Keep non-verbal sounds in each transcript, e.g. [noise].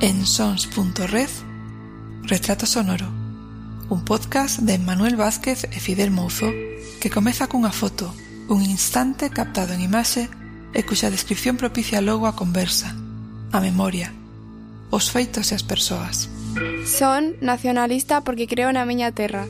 en sons.red Retrato Sonoro un podcast de Manuel Vázquez e Fidel Mouzo que comeza cunha foto, un instante captado en imaxe e cuxa descripción propicia logo a conversa, a memoria, os feitos e as persoas. Son nacionalista porque creo na miña terra.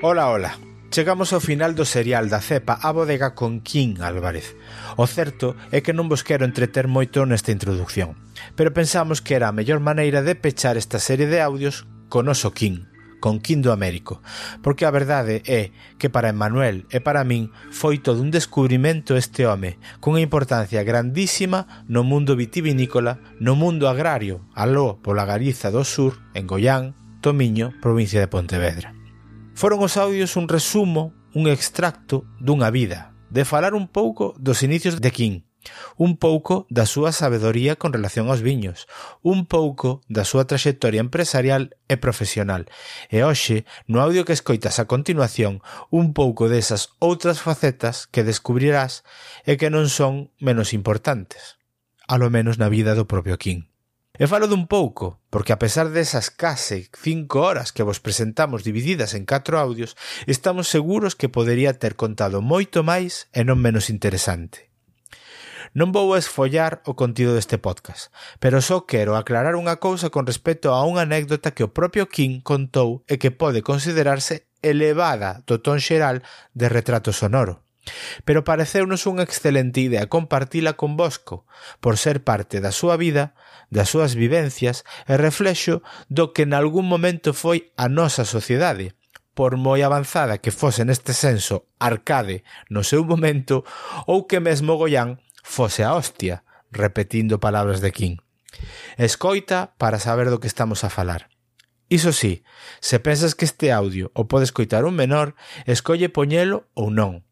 Hola, hola. Chegamos ao final do serial da cepa A bodega con Quín Álvarez. O certo é que non vos quero entreter moito nesta introducción, pero pensamos que era a mellor maneira de pechar esta serie de audios con oso Quín, con Quín do Américo, porque a verdade é que para Emmanuel e para min foi todo un descubrimento este home, cunha importancia grandísima no mundo vitivinícola, no mundo agrario, aló pola Galiza do Sur, en Goián, Tomiño, provincia de Pontevedra. Foron os audios un resumo, un extracto dunha vida, de falar un pouco dos inicios de King, un pouco da súa sabedoría con relación aos viños, un pouco da súa traxectoria empresarial e profesional. E hoxe, no audio que escoitas a continuación, un pouco desas outras facetas que descubrirás e que non son menos importantes, a lo menos na vida do propio King. E falo dun pouco, porque a pesar desas case 5 horas que vos presentamos divididas en 4 audios, estamos seguros que podería ter contado moito máis e non menos interesante. Non vou esfollar o contido deste podcast, pero só quero aclarar unha cousa con respecto a unha anécdota que o propio King contou e que pode considerarse elevada do ton xeral de retrato sonoro. Pero pareceunos unha excelente idea compartila con Bosco, por ser parte da súa vida, das súas vivencias e reflexo do que nalgún momento foi a nosa sociedade, por moi avanzada que fose neste senso arcade no seu momento ou que mesmo Goián fose a hostia, repetindo palabras de King. Escoita para saber do que estamos a falar. Iso sí, se pensas que este audio o pode escoitar un menor, escolle poñelo ou non,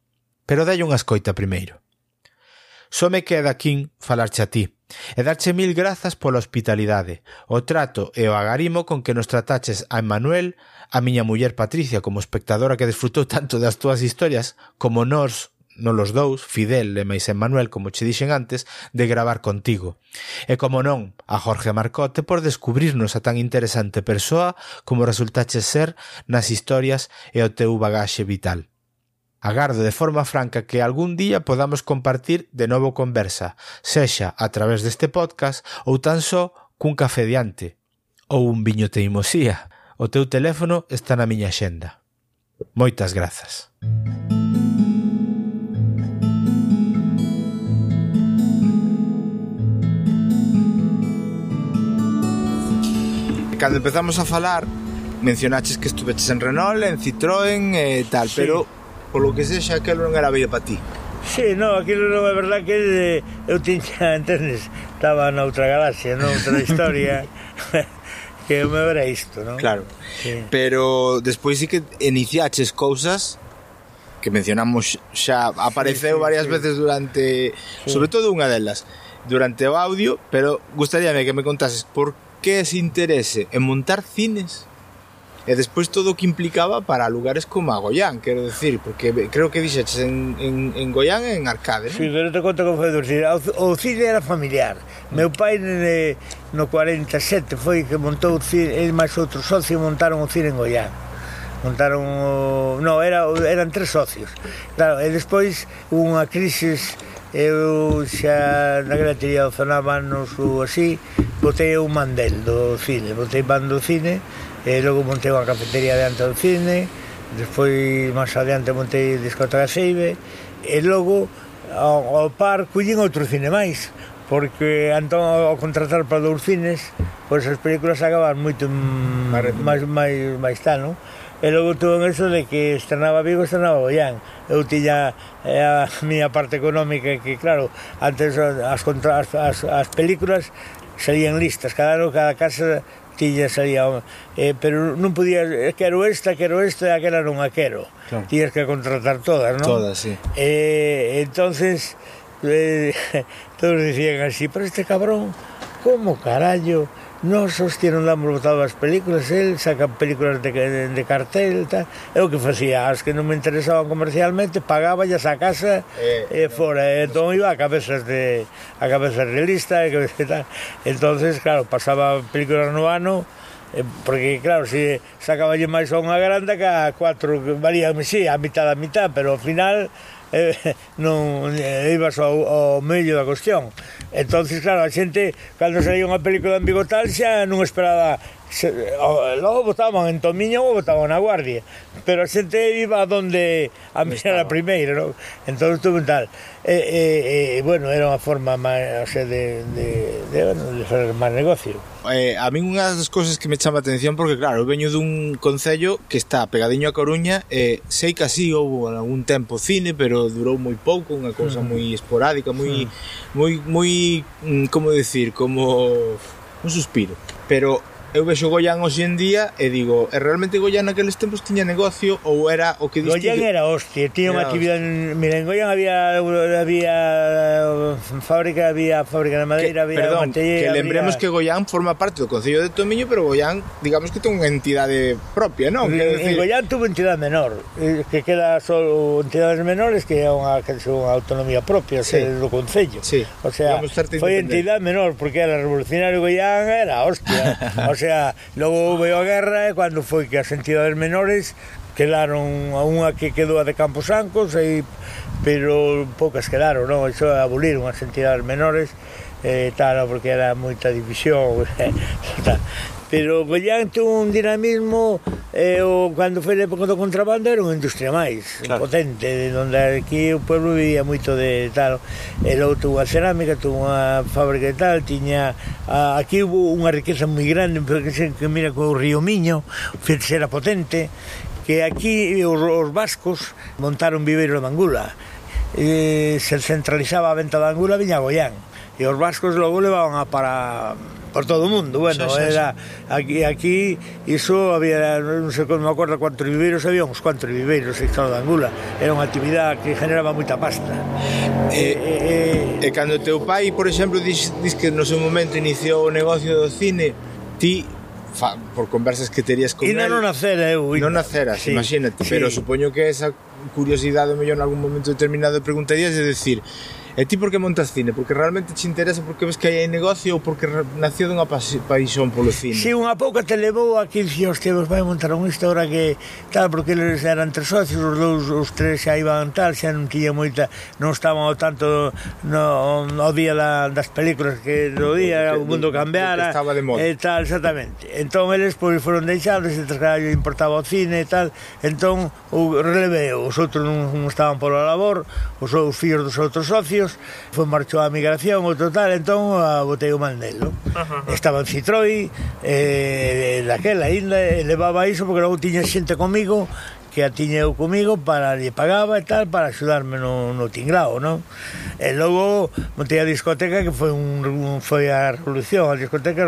Pero dalle unha escoita primeiro. Só me queda aquí falarche a ti e darche mil grazas pola hospitalidade, o trato e o agarimo con que nos trataches a Emmanuel, a miña muller Patricia como espectadora que desfrutou [laughs] tanto das túas historias como nós non los dous, Fidel e máis Emmanuel, como che dixen antes, de gravar contigo. E como non, a Jorge Marcote por descubrirnos a tan interesante persoa como resultaches ser nas historias e o teu bagaxe vital. Agardo de forma franca que algún día podamos compartir de novo conversa, sexa a través deste podcast ou tan só cun café diante ou un viño teimosía. O teu teléfono está na miña xenda. Moitas grazas. Cando empezamos a falar, mencionaches que estuveches en Renault, en Citroën e eh, tal, sí. pero polo que sexa, aquilo non era bello para ti. Sí, no, aquilo non é verdad que de, eu tiña, entendes, estaba noutra galaxia, noutra [laughs] historia, que eu me vera isto, non? Claro, sí. pero despois sí que iniciaches cousas que mencionamos xa, apareceu sí, sí, varias sí. veces durante, sí. sobre todo unha delas, durante o audio, pero gustaríame que me contases por que ese interese en montar cines e despois todo o que implicaba para lugares como a Goián, quero decir, porque creo que dixeches en, en, en Goián e en Arcade, non? Si, sí, pero te conto como foi do cine. O Cid era familiar. Meu pai nene, no 47 foi que montou o cine, e máis outro socio montaron o cine en Goián. Montaron o... No, era, eran tres socios. Claro, e despois unha crisis eu xa na tería o zonábanos ou así, botei un mandel do cine, botei man do cine, e logo montei unha cafetería diante do cine, despois máis adiante montei discoteca Seibe, e logo ao, ao par cullín outro cine máis, porque entón ao contratar para dous cines, pois as películas acaban moito máis máis máis tal, non? E logo tuve en eso de que estrenaba Vigo, estrenaba Boián. Eu tiña eh, a miña parte económica que, claro, antes as, contra, as, as, as películas salían listas. Cada ano, cada casa tiña salía eh, pero non podía eh, quero esta, quero esta, aquela non a quero claro. tiñas que contratar todas, non? todas, sí eh, entonces eh, [laughs] todos dicían así pero este cabrón como carallo Nos os que non damos votado as películas, el saca películas de, de, de cartel, tal. Eu que facía, as que non me interesaban comercialmente, pagaba a casa eh, eh, fora. Eh, entón iba a cabezas de a cabezas de lista e eh, tal. Entonces, claro, pasaba películas no ano, eh, porque claro, se sacaba máis a unha grande que a cuatro que valían, sí, a mitad a mitad, pero ao final eh, [laughs] non eh, ibas ao, ao medio da cuestión. Entonces claro, a xente cando saía unha película en Bigotal xa non esperaba se, o, logo votaban en Tomiño ou votaban na Guardia pero a xente iba donde a mí era a primeira no? entón estuve tal e, e, e, bueno, era unha forma máis, o sea, de, de, de, bueno, de fazer máis negocio eh, a mí unha das cousas que me chama a atención porque claro, eu veño dun concello que está pegadiño a Coruña e eh, sei que así houve algún tempo cine pero durou moi pouco, unha cousa mm. moi esporádica moi, mm. moi, moi mm, como decir, como un suspiro pero eu vexo Goián hoxe en día e digo, e realmente Goián naqueles tempos tiña negocio ou era o que diste Goián era hostia, tiña unha actividade mira, en Goián había había eh, fábrica, había fábrica de madeira, que, había perdón, mantelle, que lembremos había... que Goián forma parte do Concello de Tomiño, pero Goián, digamos que ten unha entidade propia, non? Mm, en, decir... en Goián tuvo entidade menor, eh, que queda só entidades menores que é unha, que é unha autonomía propia sí. Eh, do Concello. Sí. O sea, foi entidade menor, porque era revolucionario Goián, era hostia. [laughs] o sea, sea, logo houve a guerra e cando foi que as entidades menores quedaron a unha que quedou a de Camposancos e pero poucas quedaron, non? Iso aboliron as entidades menores eh, tal, porque era moita división, [laughs] tal pero Goián tuvo un dinamismo eh, o cando foi a época do contrabando era unha industria máis claro. potente de onde aquí o pueblo vivía moito de tal. E logo tuvo a cerámica tuvo unha fábrica e tal tiña a, aquí hubo unha riqueza moi grande porque se, que mira co río Miño era potente que aquí os, os vascos montaron viveiro de Angula e se centralizaba a venta de Angula viña a Goián. E os vascos logo levaban a para por todo o mundo, bueno, sí, sí, era era aquí aquí iso había non sei como acordo cuántos viveiros había uns cuantos viveiros en Estado de Angula. Era unha actividade que generaba moita pasta. E, e, e, e cando teu pai, por exemplo, dis, dis que no seu momento iniciou o negocio do cine, ti fa, por conversas que terías con Ina non nacera eu. Non naceras, sí, imagínate, sí. pero supoño que esa curiosidade mellor en algún momento determinado preguntarías de decir, E ti por que montas cine? Porque realmente te interesa porque ves que hai negocio ou porque nació dunha paixón polo cine? Si, unha pouca te levou a 15 aos teus vai montar unha historia que tal, porque eles eran tres socios, os dous, os tres xa iban tal, xa non tiña moita, non estaban ao tanto no, no día da, das películas que do día, o mundo cambiara, estaba de moda. e tal, exactamente. Entón, eles pois, foron deixados, e tras carallo importaba o cine e tal, entón, o releveu, os outros non, non estaban pola labor, os seus fillos dos outros socios, años, foi marchou a migración o total, entón a botei o mandelo. Uh -huh. Estaba en Citroën, eh, daquela ainda levaba iso porque logo tiña xente comigo que a tiña eu comigo para lle pagaba e tal para axudarme no, no tinglao, non? E logo montei a discoteca que foi un, un foi a revolución, a discoteca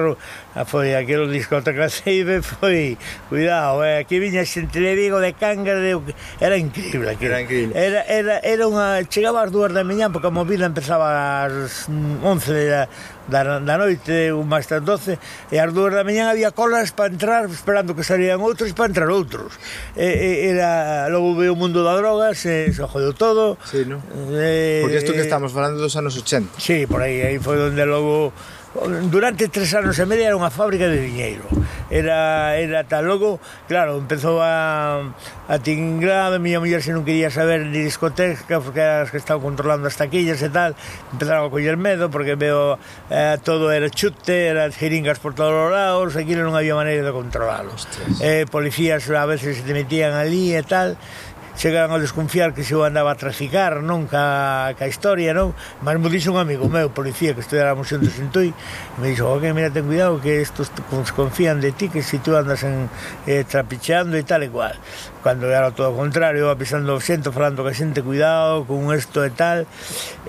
a foi aquilo discoteca Seibe foi cuidado, eh, aquí viña xente de Vigo de Cangas de, era increíble aquilo. Era increíble. Era era era unha chegaba ás 2 da mañá porque a movida empezaba ás 11 da da, da noite, unhas das doce, e ás dúas da mañá había colas para entrar, esperando que salían outros, para entrar outros. E, e, era, logo veo o mundo da droga, se, se jodeu todo. Sí, no? eh, Porque isto que estamos falando dos anos 80. Sí, por aí, aí foi onde logo durante tres anos e media era unha fábrica de viñeiro era, era tal. Logo claro, empezou a, a tingrar a miña muller se non quería saber ni discoteca porque as que estaban controlando as taquillas e tal empezaron a coller medo porque veo eh, todo era chute era jeringas por todos os lados aquilo non había maneira de controlarlo eh, policías a veces se te metían ali e tal chegaran a desconfiar que se eu andaba a traficar, non, ca, ca historia, non? Mas me dixo un amigo meu, policía, que estudiáramos xuntos en Tui, me dixo, ok, mira, ten cuidado, que estos confían de ti, que se tú andas en, eh, trapicheando e tal e cual. Cando era todo o contrario, eu apisando o xento, falando que xente, cuidado, con esto e tal,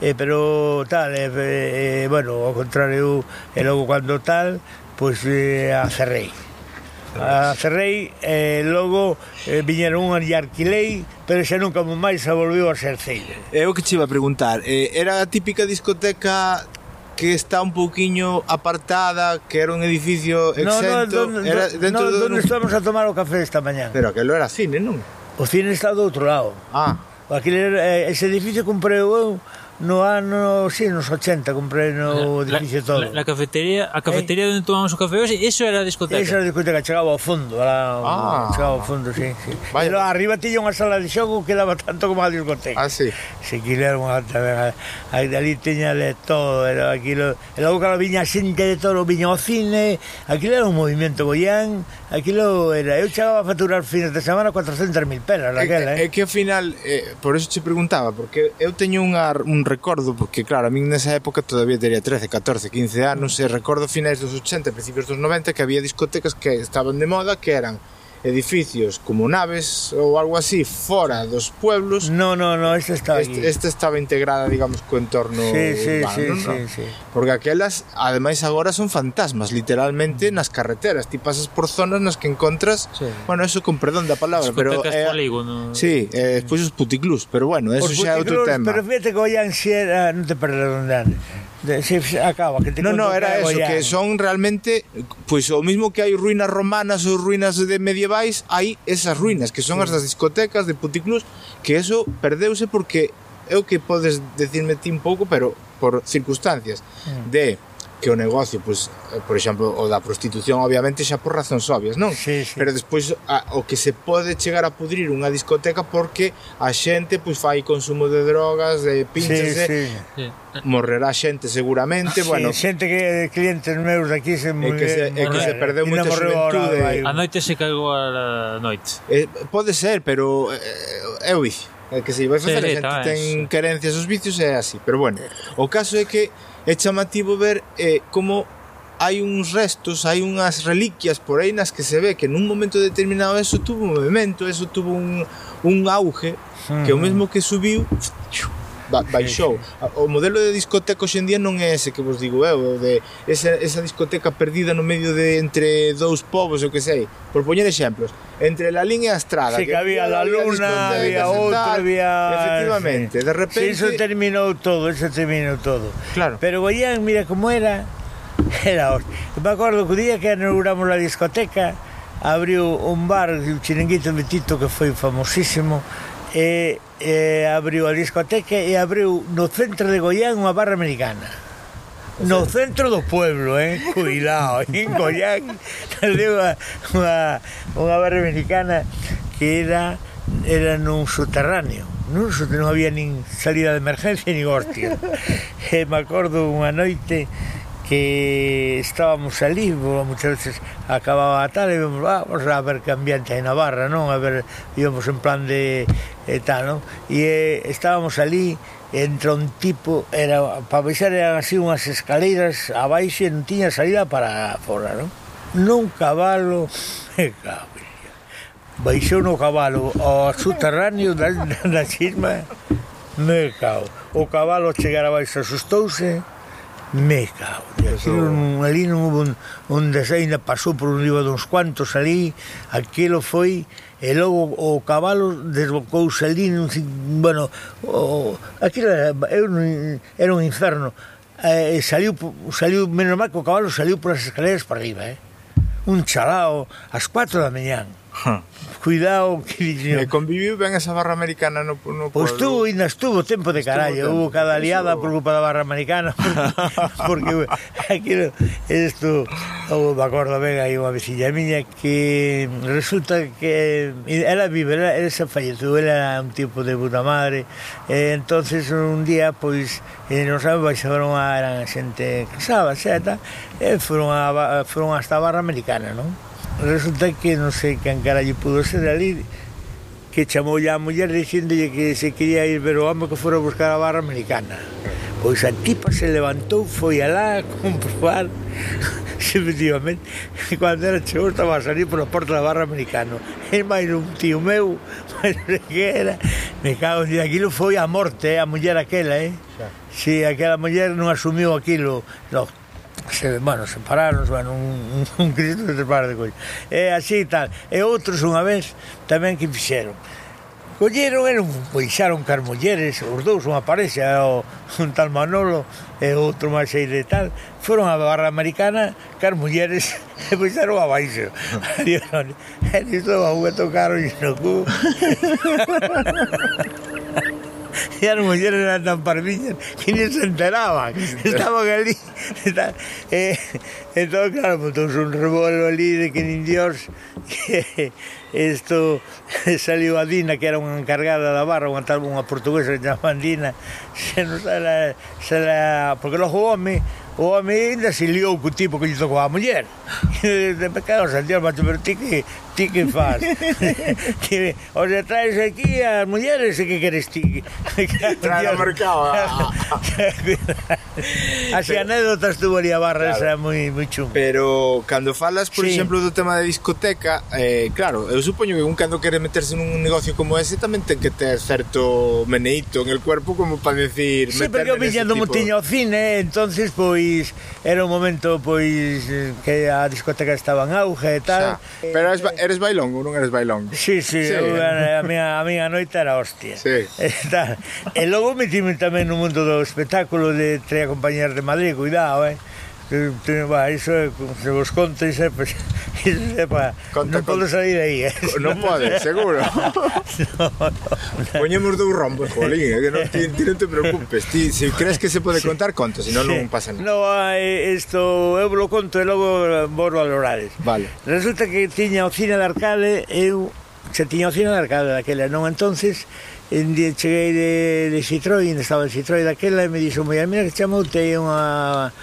eh, pero tal, eh, eh, eh, bueno, ao contrario, e logo cando tal, pois pues, eh, acerrei a cerrei e eh, logo eh, viñeron unha de Arquilei pero xa nunca máis a volveu a ser Ceira o que che iba a preguntar eh, era a típica discoteca que está un pouquiño apartada, que era un edificio exento. No, no, donde, era dentro no, de donde un... estamos a tomar o café esta mañá. Pero aquilo era cine, non? O cine está do outro lado. Ah. Aquilo eh, ese edificio comprei eu no ano, si, sí, nos 80 comprei no edificio todo. La, la cafetería, a cafetería eh? onde tomamos o café hoxe, eso era a discoteca. Esa era a discoteca, chegaba ao fondo, era, ah. chegaba ao fondo, si, sí, si. Sí. Vaya. E arriba tiña unha sala de xogo que daba tanto como a discoteca. Ah, si. Sí. Se que era unha alta, aí dali tiña de todo, era aquilo, e logo cala viña xente de todo, viña ao cine, aquilo era un movimento boián, aquilo era, eu chegaba a facturar fines de semana 400.000 pelas naquela, eh. É que ao final, eh, por eso che preguntaba, porque eu teño unha, un recordo, porque claro, a min nesa época todavía teria 13, 14, 15 anos, e recordo finais dos 80, principios dos 90, que había discotecas que estaban de moda, que eran edificios como naves ou algo así fora dos pueblos. No, no, no, esta está este. Esta estaba integrada, digamos, co entorno sí, sí, urbano, sí, ¿no? sí, sí. Porque aquelas, ademais agora son fantasmas, literalmente mm. nas carreteras, ti pasas por zonas nas que encontras, sí. bueno, eso con perdón da palabra, pero é eh, polígono. Sí, eh, despois os puticlús, pero bueno, eso os xa é outro tema. Pero fíjate que hoy si era... non te perdonarán De, se acaba, que te no, no, era eso, que son realmente, pois pues, o mismo que hai ruínas romanas ou ruínas de medievais, hai esas ruínas, que son sí. as das discotecas de puticlus, que eso perdeuse porque é o que podes decirme ti un pouco, pero por circunstancias, sí. de que o negocio, pois, por exemplo, o da prostitución, obviamente xa por razóns obvias, non? Sí, sí. Pero despois a, o que se pode chegar a pudrir unha discoteca porque a xente pois fai consumo de drogas, de pinches, sí, sí. morrerá xente seguramente, sí, bueno. xente que eh, clientes meus daqui se é que se, é que se perdeu moita xuventude. A noite se caigou a noite. Eh, pode ser, pero eh, eu vicio. É que se vai facer, sí, a xente ten querencias os vicios é así, pero bueno, o caso é que é chamativo ver eh, como hai uns restos, hai unhas reliquias por aí nas que se ve que nun momento determinado eso tuvo un movimento, eso tuvo un, un auge, que o mesmo que subiu ba, baixou. O modelo de discoteca hoxe en día non é ese que vos digo eu, de esa, esa discoteca perdida no medio de entre dous povos, o que sei. Por poñer exemplos, entre la línea e a estrada. Sí, que, que había la luna, había, había outra, había... Efectivamente, sí. de repente... Sí, eso terminou todo, eso terminou todo. Claro. Pero Goián, mira como era, [laughs] era hostia. Me acordo que o día que inauguramos a discoteca, abriu un bar, un chiringuito de Tito que foi famosísimo, e e abriu a discoteca e abriu no centro de Goián unha barra americana. No centro do pueblo, eh? Cuidado, eh, en Goián [laughs] abriu unha, unha barra americana que era, era nun subterráneo. Non, non había nin salida de emergencia ni hostio. [laughs] E me acordo unha noite que estábamos ali, muchas veces acababa a tal e íbamos, ah, vamos a ver que ambiente hai na barra, non? A ver, íbamos en plan de e tal, non? E eh, estábamos ali, entra un tipo, era, para baixar eran así unhas escaleiras abaixo e non tiña salida para fora, non? Nun cabalo, [laughs] e baixou no cabalo ao subterráneo da, [laughs] da, da xisma, me cao. O cabalo chegara abaixo, asustouse, Me cago, aquilo, non, ali non hubo un, onde ainda pasou por un riba duns cuantos ali, aquilo foi e logo o cabalo desbocouse ali, non, bueno, o, aquilo era, era un inferno. Eh, saliu, saliu, menos mal que o cabalo saliu por as escaleras para arriba, eh? un chalao ás 4 da mañán [laughs] Cuidado que dixen. E eh, conviviu ben esa barra americana no, no Pois pues tú ainda estuvo tempo de carallo, hubo cada liada estuvo... por culpa da barra americana, [laughs] porque, porque aquilo, isto, oh, me acordo ben, aí unha vecilla miña que resulta que era vive, era, era se falletou, era un tipo de puta madre, e entonces un día, pois, e non sabe, baixaron a, eran xente casada, xeta, e foron, a, foron hasta a barra americana, non? resulta que non sei que encara lle pudo ser ali que chamou a muller dixéndolle que se quería ir ver o home que fora buscar a barra americana. Pois a tipa se levantou, foi alá a [laughs] comprobar [laughs] efectivamente e cando era chegou estaba a salir pola porta da barra americano e máis un tío meu [laughs] máis que era me cago en aquilo foi a morte eh, a muller aquela eh? Si aquela muller non asumiu aquilo no, se, bueno, separaron, bueno, un, un Cristo que separa de coño. E así e tal. E outros unha vez tamén que fixeron. Colleron, eran, poixaron carmolleres, os dous, unha parexa, o, un tal Manolo e outro máis aí de tal, foron á barra americana, carmolleres, [laughs] e poixaron abaixo. [laughs] [laughs] e isto a unha tocaron no cu e as mulleres eran tan parviñas que [laughs] nem se enteraban. Estaban ali. Está, eh, e, entón, claro, botouse un rebolo ali de que nin dios que [laughs] isto [laughs] saliu a Dina, que era unha encargada da barra, unha, tal, unha portuguesa que chamaban Dina, se, nos, se, la, se la, porque logo o home o home ainda se liou co tipo que lle tocou a muller. de pecado Santiago, macho, pero ti que ti que faz? que, os traes aquí as mulleres e que queres ti? Trae ao mercado. Ah, ah, ah. [laughs] Así pero, anécdotas tuvo ali a barra claro, esa moi, moi chunga. Pero cando falas, por sí. exemplo, do tema da discoteca, eh, claro, eu supoño que un cando quere meterse nun negocio como ese tamén ten que ter certo meneito en el cuerpo como para decir... Sí, porque eu viña do Montiño ao cine, eh, entonces pois era un momento pois eh, que a discoteca estaba en auge e tal. O sea, pero era eres bailongo, non eres bailongo? Sí, sí, sí. Eu, a, a, miña, a miña noite era hostia. Sí. [laughs] E, tal. e logo metime tamén no mundo do espectáculo de tres Compañías de Madrid, cuidado, eh? vai, iso é, se vos conto, iso é, pues, iso é pa, conta, non podo salir aí, eh? Non pode, seguro. [laughs] no, no, Poñemos dous rombos, Jolín, eh, que non, ti, ti non te preocupes, ti, se crees que se pode contar, conto, senón sí. non pasa nada. No, eh, isto, eu lo conto e logo vos valorades. Vale. Resulta que tiña o cine de arcade, eu se tiña o cine de arcade daquela, non entonces, en día cheguei de, de Citroën, estaba en Citroën daquela e me dixo, mira que chamoute unha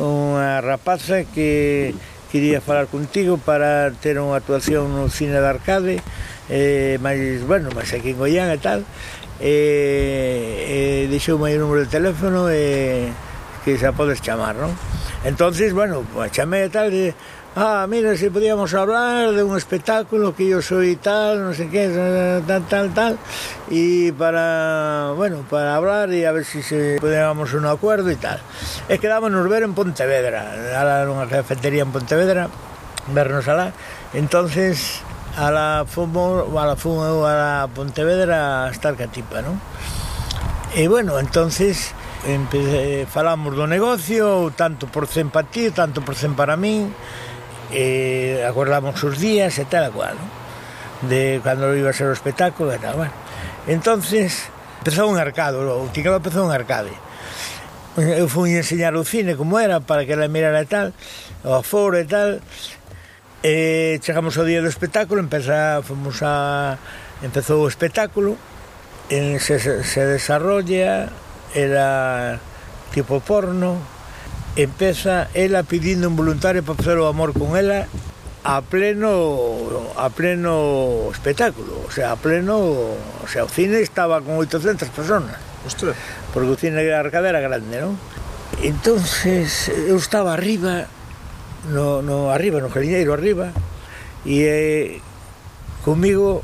unha rapaza que quería falar contigo para ter unha actuación no cine de arcade eh, máis, bueno, máis aquí en Goián e tal eh, eh, deixoume aí o número de teléfono e eh, que xa podes chamar, non? entonces bueno, chamei e tal e Ah, mira, se podíamos hablar de un espectáculo que yo soy tal, no sé qué, tal, tal, tal. Y para, bueno, para hablar y a ver si se podíamos un acuerdo y tal. E quedámonos ver en Pontevedra, a unha cafetería en Pontevedra, vernos alá. Entonces, a la fumo, a la fumo, a la Pontevedra a estar Catipa, ¿no? E bueno, entonces empecé, eh, falamos do negocio, tanto por cen para ti, tanto por cen para min, eh, acordamos os días e tal cual, ¿no? de cando iba a ser o espectáculo e tal, bueno. Entonces, empezou un arcado, o Ticado empezou un arcade. Eu fui enseñar o cine como era para que ela mirara e tal, o aforo e tal. E chegamos ao día do espectáculo, empeza, fomos a, empezou o espectáculo, en, se, se desarrolla, era tipo porno, empeza ela pedindo un voluntario para facer o amor con ela a pleno a pleno espectáculo, o sea, a pleno, o sea, o cine estaba con 800 personas. Ostras. Porque o cine era arcada era grande, non? Entonces eu estaba arriba no, no arriba no jardinero arriba e eh, comigo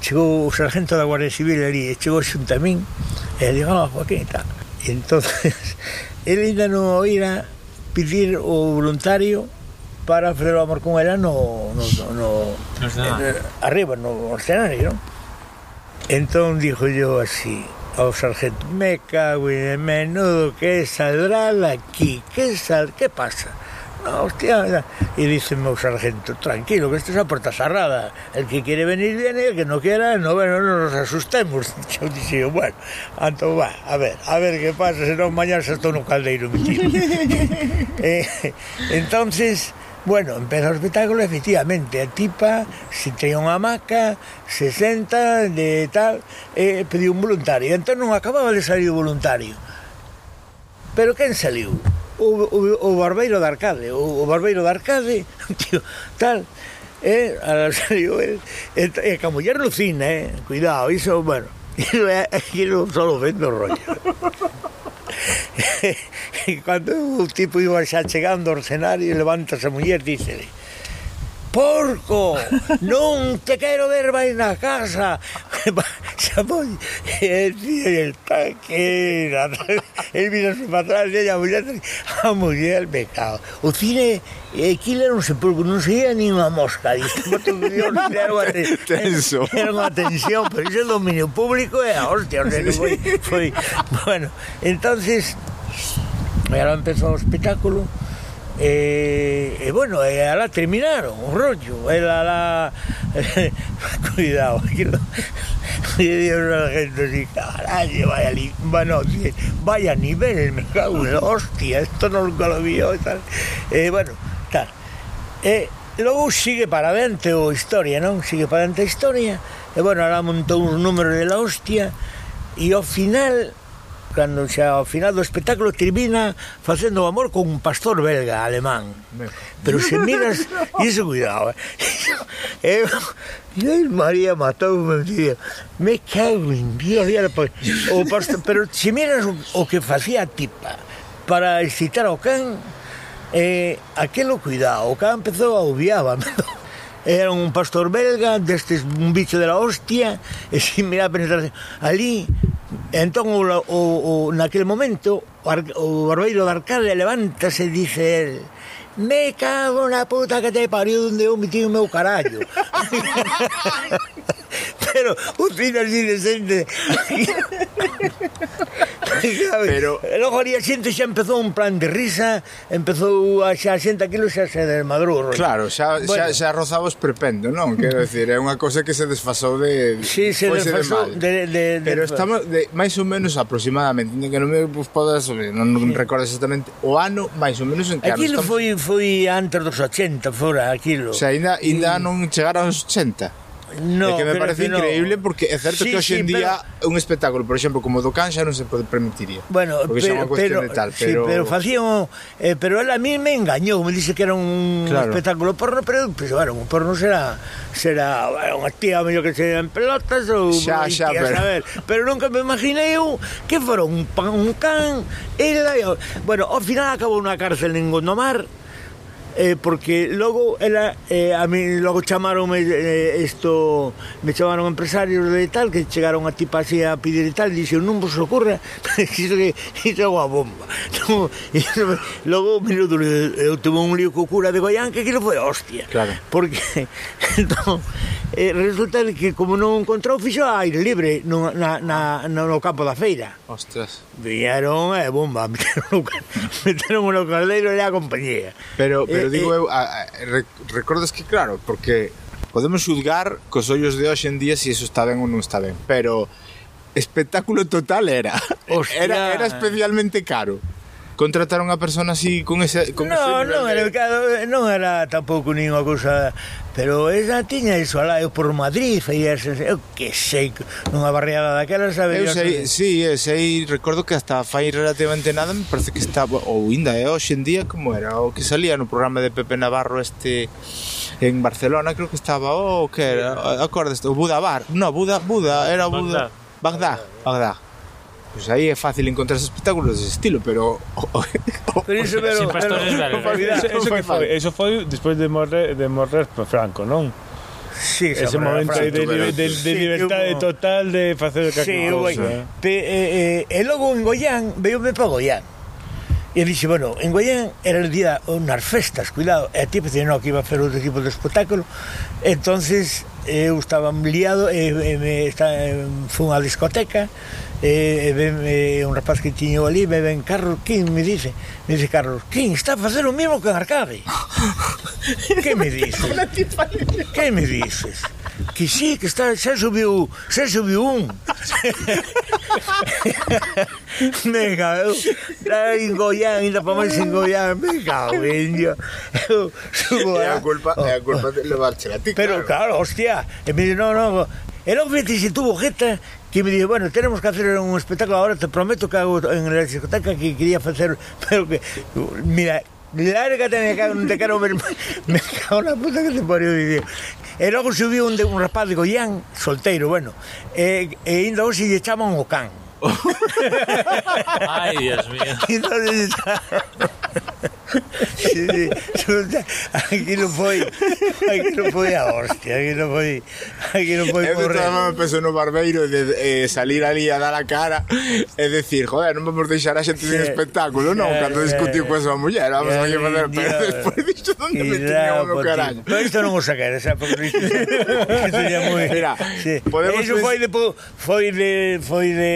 chegou o sargento da Guardia Civil ali, chegou xunta a min e digo, "Ah, oh, Joaquín, tal." Entonces [laughs] ele ainda non oíra pedir o voluntario para fazer o amor con ela no, no, no, no eh, arriba, no escenario, non? Entón dixo yo así ao sargento, me cago en menudo que saldrá aquí, que sal, que pasa? Ah, hostia, y dice o sargento, tranquilo, que esto es a puerta cerrada, el que quiere venir viene, el que no quiera, no, bueno, no nos asustemos. [laughs] Eu dixo, bueno, anto va, a ver, a ver que pasa, senón mañana se estou no caldeiro, mi [laughs] tío. eh, entonces, Bueno, empeza o espectáculo efectivamente, a tipa se traía unha hamaca, se senta de tal, e eh, pediu un voluntario. Entón non acababa de salir o voluntario. Pero quen saliu? o, o, o barbeiro de Arcade, o, o barbeiro de Arcade, [laughs] tío, tal, eh, a, digo, eh, [laughs] e, e a muller lucina, eh, cuidado, iso, bueno, iso é, aquilo solo vendo rollo. e cando o tipo iba xa chegando ao escenario, levántase a muller, dícele, porco, non te quero ver máis na casa. [laughs] Xa moi, el tío está [laughs] aquí, ah, el mirase para atrás, e a muller, a muller me cao. O cine, eh, aquilo era un sepulcro, non se ia nin unha mosca, dixo, [laughs] tenso. Era unha tensión, pero iso é dominio público e a hostia, o sea, foi, foi, bueno, entonces, era empezou o espectáculo, E, e bueno, eh, e alá terminaron o rollo, ela alá... [laughs] Cuidado, [laughs] aquilo... E dios a gente así, carallo, vaya, li... bueno, sí, vaya nivel me cago en hostia, esto nunca lo vi e tal. E bueno, tal. E logo sigue para dente o historia, non? Sigue para dente a historia. E bueno, alá montou uns números de la hostia, e ao final cando xa ao final do espectáculo termina facendo o amor con un pastor belga alemán. Pero se miras, [laughs] eh. [laughs] e iso cuidado. Eh? Eu, Dios María matou me día. Me cago en Dios, pois, o pastor, pero se miras o, o que facía a tipa para excitar ao can, eh, aquelo cuidado, o can empezou a obviábame. [laughs] era un pastor belga, destes un bicho de la hostia, e sin [laughs] mirar a pensar ali, entón o, o, o, naquel momento o, ar, o barbeiro de arcade levántase e dice el me cago na puta que te pariu onde eu metí o meu carallo [laughs] pero o cine así decente. [laughs] pero... E logo ali a xente xa empezou un plan de risa, empezou a xa a xente aquilo xa se desmadrou. Claro, xa, bueno. xa, xa rozaba os prependo, non? Quero decir, é unha cosa que se desfasou de... Sí, se desfasou de, mal. de, de, de... Pero estamos de, máis ou menos aproximadamente, que non me pues, podas, eh, non sí. recordo exactamente, o ano máis ou menos en que Aquilo estamos... foi, foi antes dos 80, fora, aquilo. O sea, ainda, ainda mm. non chegaron aos 80. No, é que me parece que increíble no. porque é certo sí, que hoxe en sí, día pero... un espectáculo, por exemplo, como do Can xa non se pode permitiría. Bueno, porque pero, xa é unha cuestión pero, de tal, pero sí, pero facían oh, eh, pero ela a mí me engañou, me dixe que era un claro. espectáculo porno, pero pues, bueno, un porno será será unha tía mellor que se en pelotas ou xa, xa, tía, pero... saber, pero nunca me imaginei eu uh, que fora un pan, un can, ela, eh, bueno, ao final acabou na cárcel en Gondomar, eh, porque logo ela eh, a mí logo chamaron eh, esto me chamaron empresarios de tal que chegaron a tipa así a pedir e tal dixo non vos ocurra [laughs] iso que iso é unha bomba [laughs] no, iso, logo minuto eu tuve un lío co cura de Goián que aquilo foi hostia. Claro. porque [laughs] entón, eh, resulta que como non encontrou fixo a aire libre no, na, na, no campo da feira. Ostras. Vieron eh, bomba meteron, meteron o caldeiro e a compañía. Pero, pero eh, pero digo eh, eu, a, a, recordas que claro, porque podemos xulgar cos ollos de hoxe en día se si iso está ben ou non está ben, pero espectáculo total era. Hostia. Era era especialmente caro contratar a unha persona así con ese con no, ese non era claro, non era tampouco nin cousa pero esa tiña iso alá eu por Madrid feía oh, ese, eu que sei nunha barriada daquela sabe? Eu sei, que... sí, eu sei recordo que hasta fai relativamente nada me parece que estaba ou inda é hoxe en día como era o que salía no programa de Pepe Navarro este en Barcelona creo que estaba o oh, que era acordes o Buda Bar no Buda Buda era o Buda Bagdad. Bagdad, Bagdad. Pois pues aí é fácil encontrar espectáculos dese estilo, pero... pero iso, pero, Sin pastores pero, eso, [laughs] eso, que foi, eso foi despois de morrer, de morrer Franco, non? Sí, ese momento Franco, de, de, de, de sí, libertade hubo... total de facer calquera sí, cousa. Eh. Pe, eh, eh, e logo en Goián, veio-me para Goián. E dixe, bueno, en Goián era el día unhas festas, cuidado. E a ti, pensei, no, que iba a hacer outro tipo de espectáculo. Entonces, eu estaba liado e, e me está, fun a discoteca e, e, ben, e un rapaz que tiño ali me ven Carlos King me dice me dice Carlos King está a facer o mesmo que en Arcade [laughs] que me dices? Que me dices? Que sí, que está, xa subiu xa subiu un. Me cago Aí en Goián, ainda para máis en Goián Me cago, en Eu subo. É a culpa, oh, é a culpa de levarche a ti Pero claro, hostia idea. E me dice, no, no. el hombre se tuvo jeta que me dice, bueno, tenemos que hacer un espectáculo ahora, te prometo que hago en la discoteca que quería hacer, [laughs] pero que, mira, lárgate, [laughs] me cago, non te quero ver. Me cago na puta que te pariu, dixo. E logo subiu un, de, un rapaz de Goián, solteiro, bueno, e, e ainda hoxe lle chaman o can. [laughs] Ai, Dios mío. Entón, aquilo foi aquilo foi a hostia aquilo foi aquilo foi eu estaba penso no barbeiro de, de eh, salir ali a dar a cara. E decir joder, non vamos deixar a xente sin espectáculo non, cando discutiu coa súa muller vamos a fazer pero despois [laughs] dixo onde me tiña o carallo pero isto non o saquera xa porque isto Sería moi mira sí. podemos iso foi de foi de foi de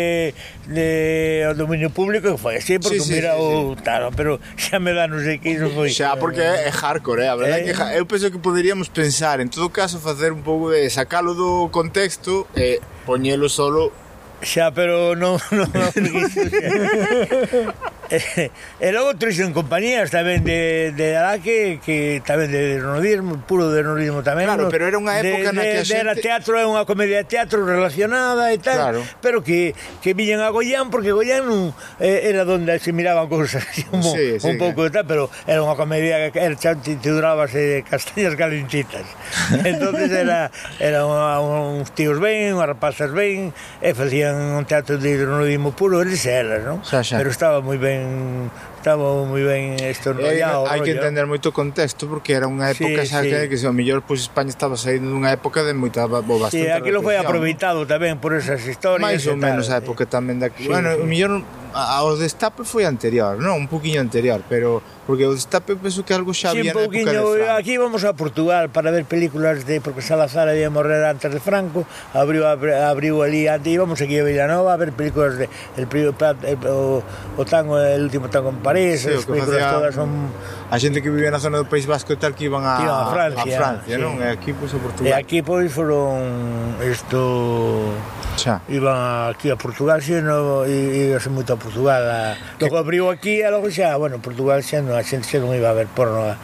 de O dominio público que foi así porque sí, sí, mira sí, oh, o tal pero xa me dan os sei que iso foi. Xa, porque é, hardcore, eh? a verdade eh. é... que é, eu penso que poderíamos pensar, en todo caso, facer un pouco de sacalo do contexto e eh, poñelo solo Xa, pero non... [laughs] non, non [laughs] e, eh, e logo trouxen compañías tamén de, de Araque, que, tamén de nordismo, puro de nordismo tamén. Claro, no? pero era unha época de, na que de, a xente... Era teatro, é unha comedia de teatro relacionada e tal, claro. pero que, que viñan a Goián, porque Goián non, eh, era donde se miraban cousas [laughs] como, sí, sí, un pouco e tal, pero era unha comedia que era, xa titulábase castañas calentitas. entonces era, era unha, uns tíos ben, unhas rapazas ben, e eh, facía facían un teatro de hidronudismo puro eles elas, non? Xa, xa. Pero estaba moi ben estaba moi ben estornollado. Eh, hai que entender moito o contexto porque era unha época sí, xa sí. que, que se o mellor pois pues, España estaba saindo dunha época de moita bo bastante. Sí, aquilo foi aproveitado tamén por esas historias. Mais ou menos a época tamén da. Sí, bueno, sí. o mellor ao destape foi anterior, non? Un poquinho anterior, pero porque o destape penso que algo xa sí, había na época de Franco. Aquí vamos a Portugal para ver películas de porque Salazar había morrer antes de Franco, abriu abriu ali antes, íbamos aquí a Villanova a ver películas de el, el, el o, o tango, el último tango en París, sí, as películas facía, todas son a xente que vivía na zona do País Vasco e tal que iban a, iban a Francia, a Francia sí. non? E aquí pois pues, a Portugal. E aquí pois foron isto Xa. Iban aquí a Portugal xe no, e íbase moito a Portugal a. Logo abriu aquí e logo xa Bueno, Portugal xa non, a xente xa non iba a ver porno a,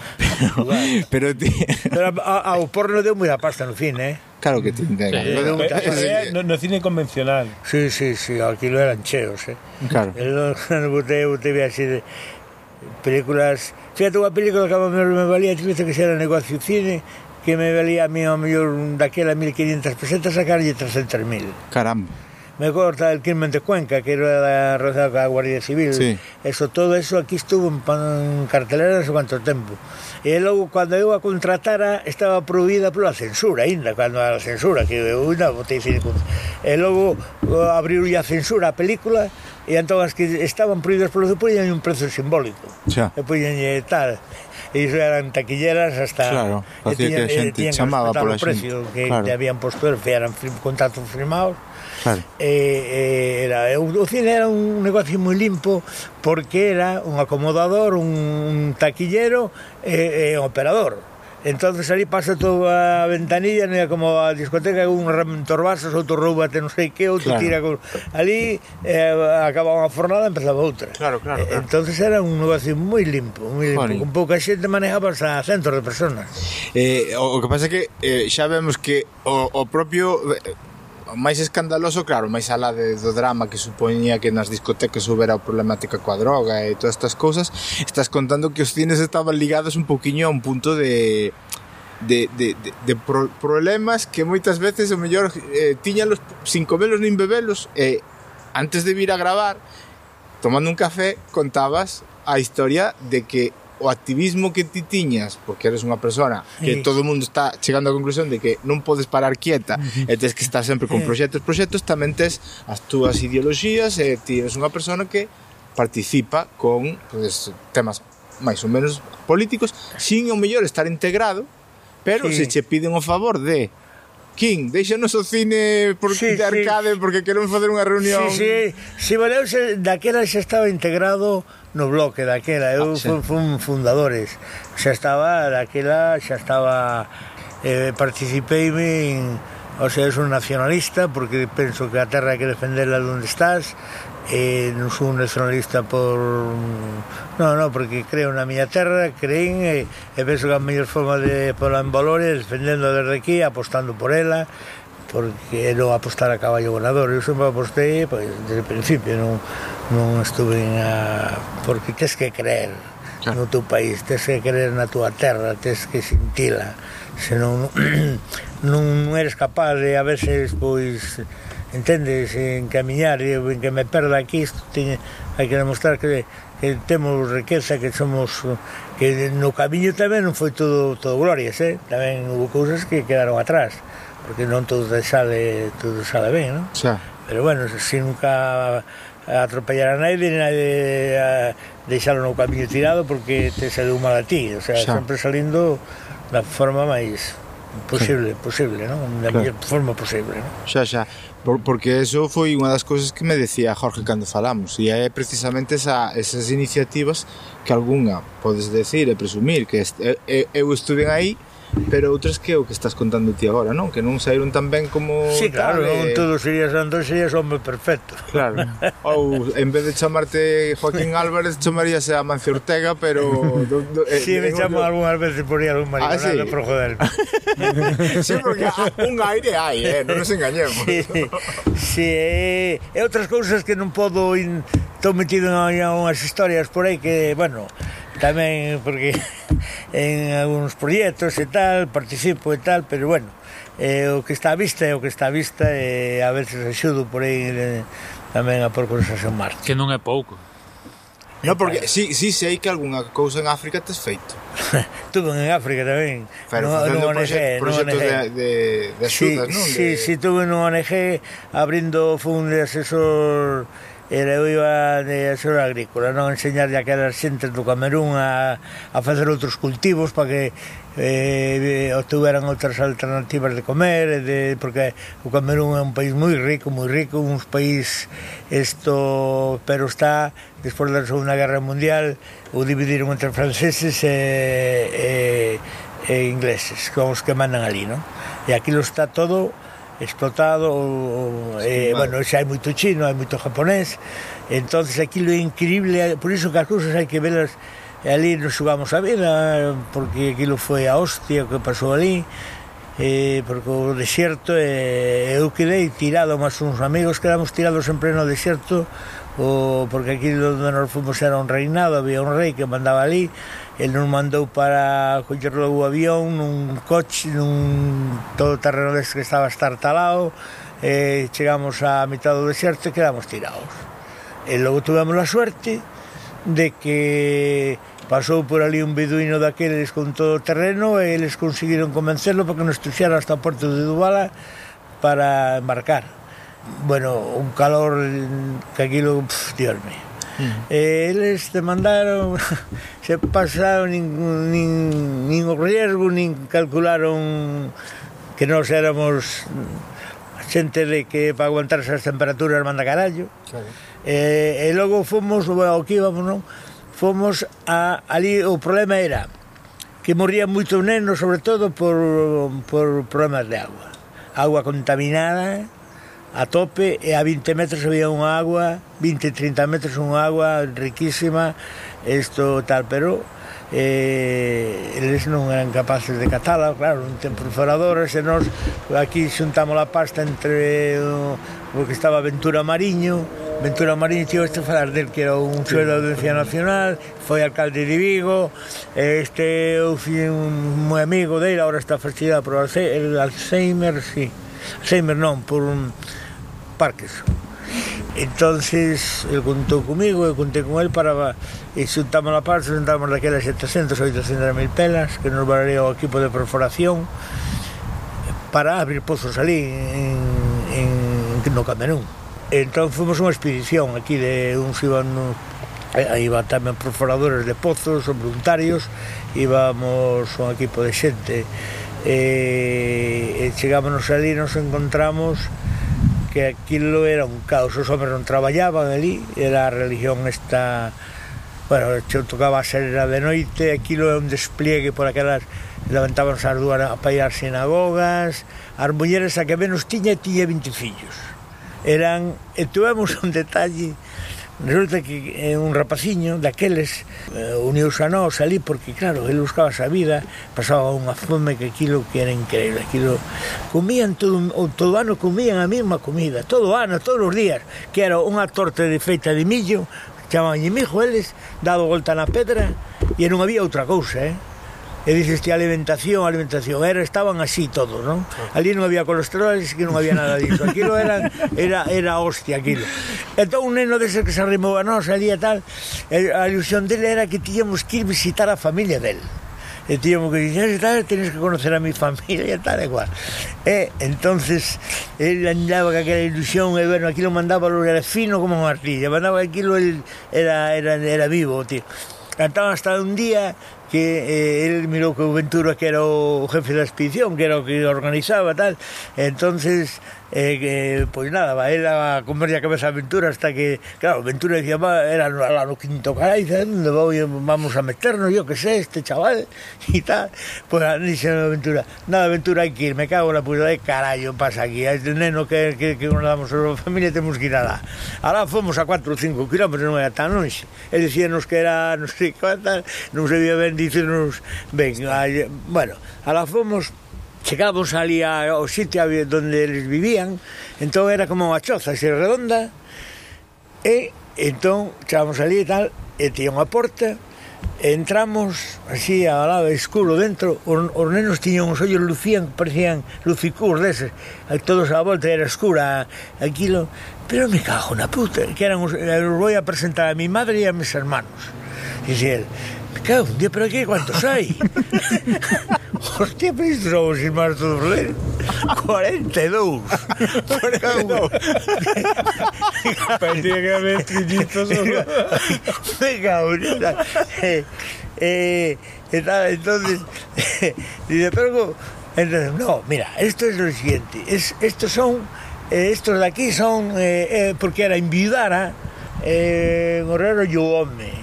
Portugal Pero, pero ti... Pero a, ao porno deu moi a pasta no fin, eh Claro que ti, venga. Sí, no, eh, sí. Eh, no, no cine convencional. Sí, sí, sí, aquí lo eran cheos, eh. Claro. Eu botei, botei así de, películas... Fíjate unha película que me, me valía, que xa era negocio cine, que me valía a mí ao mellor daquela 1500 pesetas sacarlle 300.000. Caramba. Me corta el crimen de Cuenca, que era relacionado coa Guardia Civil. Sí. Eso, todo eso aquí estuvo en, pan, en cartelera no cuánto tempo. E logo, cando eu a contratara, estaba prohibida pola censura, ainda, cando a censura, que eu ainda botei cinco... E logo abriu a censura a película, e entón as que estaban prohibidas pola censura poñan un prezo simbólico. Xa. E poñan tal. E iso eran taquilleras hasta... Claro, facía que a xente chamaba pola xente. Precio que claro. habían posto, eran contratos firmados, Claro. E, era, o cine era un negocio moi limpo porque era un acomodador, un taquillero e, e un operador entonces ali pasa toda a ventanilla non é como a discoteca un entorbases, outro roubate non sei que outro claro. tira con... ali eh, acaba unha fornada e empezaba outra claro, claro, claro. entonces era un negocio moi limpo, moi limpo. Vale. con pouca xente manejabas a centos de personas eh, o, o que pasa é que eh, xa vemos que o, o propio máis escandaloso, claro, máis alá de, drama que supoñía que nas discotecas houbera problemática coa droga e todas estas cousas, estás contando que os cines estaban ligados un poquinho a un punto de de, de, de, de pro, problemas que moitas veces o mellor eh, tiñalos sin comelos nin bebelos e antes de vir a gravar tomando un café contabas a historia de que o activismo que ti tiñas, porque eres unha persona que todo o mundo está chegando á conclusión de que non podes parar quieta e tens que estar sempre con eh. proxectos, proxectos, tamén tes as túas ideoloxías e ti eres unha persona que participa con pues, temas máis ou menos políticos sin o mellor estar integrado pero sí. se che piden o favor de King, deixanos o cine por sí, de arcade sí. porque queremos facer unha reunión. Sí, sí, si sí, valeu, daquela xa estaba integrado no bloque daquela, eu ah, sí. fun, fun fundadores. Xa estaba daquela, xa estaba eh, participeime en O sea, son un nacionalista porque penso que a terra hai que defenderla onde estás eh, non sou un nacionalista por... no, no, porque creo na miña terra creín e, e penso que a mellor forma de pola en valores defendendo desde aquí, apostando por ela porque non apostar a caballo ganador eu sempre apostei pois, desde o principio non, non estuven a... porque tes que creer claro. no teu país, tes que creer na tua terra, tes que sentila, senón non, non [clears throat] eres capaz de a veces pois entendes, encamiñar e eh, en que me perda aquí isto tiñe, hai que demostrar que, que temos riqueza, que somos que no camiño tamén non foi todo todo glorias, eh? tamén hubo cousas que quedaron atrás porque non todo sale todo sale ben, non? Xa. Pero bueno, se si nunca atropellar a naide, naide a eh, deixalo no camiño tirado porque te saiu mal a ti, o sea, Xa. sempre salindo da forma máis posible, sí. posible, non? Da claro. mellor forma posible, non? Xa, xa. Por, porque eso foi unha das cousas que me decía Jorge cando falamos, e é precisamente esa, esas iniciativas que algunha podes decir e presumir que est, eu, eu estuve aí, pero outras que é o que estás contando ti agora, non? Que non saíron tan ben como... Sí, claro, tal, non e... Eh. todo serías Andrés, serías home perfecto. Claro, [laughs] ou en vez de chamarte Joaquín Álvarez, chamaríase a Mancio Ortega, pero... Do, do, eh, sí, me chamo yo... algunhas veces por ir algún marido, ah, sí? por joder. [laughs] sí, porque un aire hai, eh? non nos engañemos. Sí, sí, eh, e outras cousas que non podo... In... Estou metido en unhas historias por aí que, bueno, tamén porque [laughs] en algúns proxectos e tal, participo e tal, pero bueno, eh, o que está a vista é o que está a vista e eh, a veces axudo por aí eh, tamén a por cousas en marcha. Que non é pouco. No, porque si, si sei que algunha cousa en África tes feito. [laughs] tuve en África tamén. Pero no, facendo no ONG, proxectos no de, de, de axudas, sí, non? Sí, de... sí, tuve nun ONG abrindo fun de asesor era eu iba de asesor agrícola, non enseñarlle aquelas xentes do Camerún a, a facer outros cultivos para que eh, eh, obtuveran outras alternativas de comer, de, porque o Camerún é un país moi rico, moi rico, un país isto, pero está despois da Segunda Guerra Mundial o dividiron entre franceses e, e, e ingleses, con os que mandan ali, non? E aquí lo está todo explotado sí, eh, vale. bueno, xa hai moito chino, hai moito japonés entonces aquilo é increíble por iso que as cousas hai que velas e ali nos xugamos a vida porque aquilo foi a hostia que pasou ali eh, porque o deserto eh, eu quedei tirado mas uns amigos quedamos tirados en pleno deserto o, porque aquí onde nos fomos era un reinado había un rei que mandaba ali El non mandou para collerlo o avión nun coche, nun todo terreno deste que estaba estartalado, Eh, chegamos á mitad do deserto e quedamos tirados. Eh, e logo tuvemos a suerte de que pasou por ali un beduino daqueles con todo o terreno e eles conseguiron convencerlo para que nos tuxeran hasta o porto de Dubala para embarcar. Bueno, un calor que aquilo, pff, diosme. Eh, E eles te mandaron, [laughs] se pasaron nin, nin, nin o riesgo, nin calcularon que nós éramos xente de que para aguantar esas temperaturas manda carallo. Claro. E, e logo fomos, bueno, que íbamos, non? Fomos a, ali, o problema era que morrían moitos nenos, sobre todo por, por problemas de agua. Agua contaminada, a tope e a 20 metros había unha agua, 20, 30 metros unha agua riquísima, isto tal, pero eh, eles non eran capaces de catala, claro, non ten perforadores, e nós aquí xuntamos a pasta entre o, o que estaba Ventura Mariño, Ventura Mariño tío, este falar del que era un xoe de Audiencia Nacional, foi alcalde de Vigo, este eu fui un moi amigo dele, agora está fastidiado por Alzheimer, Alzheimer, sí. Alzheimer non, por un Parkinson. Entonces, el contou comigo, eu contei con el para e xuntamos a parte, xuntamos daquelas 700, 800 mil pelas que nos valería o equipo de perforación para abrir pozos ali en, en, no Camerún. Entón fomos unha expedición aquí de uns iban no, iban tamén perforadores de pozos, son voluntarios, íbamos un equipo de xente. E, e chegámonos ali, nos encontramos que aquilo era un caos, os homens non traballaban ali, era a religión esta... Bueno, eu tocaba a serra de noite, aquilo é un despliegue por aquelas levantábanse as dúas para ir ás sinagogas, as mulleres a que menos tiña, tiña 20 fillos. Eran, e tuvemos un detalle Resulta que eh, un rapaciño daqueles eh, uniuse a nós ali porque, claro, ele buscaba a vida, pasaba unha fome que aquilo que era increíble, aquilo... Comían todo, todo ano, comían a mesma comida, todo ano, todos os días, que era unha torta de feita de millo, chamaban mijo eles, dado volta na pedra, e non había outra cousa, eh? E dices que alimentación, alimentación, era estaban así todos, non? Ah. Ali non había colesterol, que non había nada disso. Aquilo era era era hostia aquilo. Entón un neno deses que se arrimou a nós ali e tal, a ilusión dele era que tíamos que ir visitar a familia del. e tíamos que dixe, tal, tienes que conocer a mi familia e tal e cual. E entonces él andaba con aquela ilusión e bueno, aquilo mandaba, era fino como un martillo, mandaba aquilo, él era, era, era vivo, tío. Entón hasta un día que eh, él mirou que o Ventura que era o jefe da expedición, que era o que organizaba tal, entonces eh, que, pois nada, va ela a comer a cabeza a Ventura hasta que, claro, Ventura dicía, va, era lá no quinto caray, onde ¿eh? vou, vamos a meternos, yo que sé, este chaval, [laughs] e tal, pois pues, dixe a Ventura, nada, Ventura, hai que ir, me cago na puta de carallo, pasa aquí, a este neno que, que, que nos damos a familia, temos que ir alá. Alá fomos a 4 ou 5 kilómetros, non era tan longe, e dicíanos que era, non sei, cuántas, non sabía ben dicirnos, ben, aí, bueno, alá fomos, chegamos ali ao sitio onde eles vivían, entón era como unha choza así redonda, e entón chegamos ali e tal, e tiña unha porta, e entramos así ao lado escuro dentro, os, os nenos tiñan os ollos lucían, parecían lucicús deses, todos a volta era escura aquilo, pero me cago na puta, que eran os, eh, os vou a presentar a mi madre e a mis hermanos, dixe el, cago, un día, pero aquí cuántos hai? Hostia, pero somos irmáns todos ler. 42. 42. Parecía que había trillizos. Me cago, eh, eh, e tal, entonces, dice, pero, entonces, no, mira, esto es lo siguiente, es, estos son, eh, estos de aquí son, eh, eh, porque era enviudara, eh, Gorrero e o home,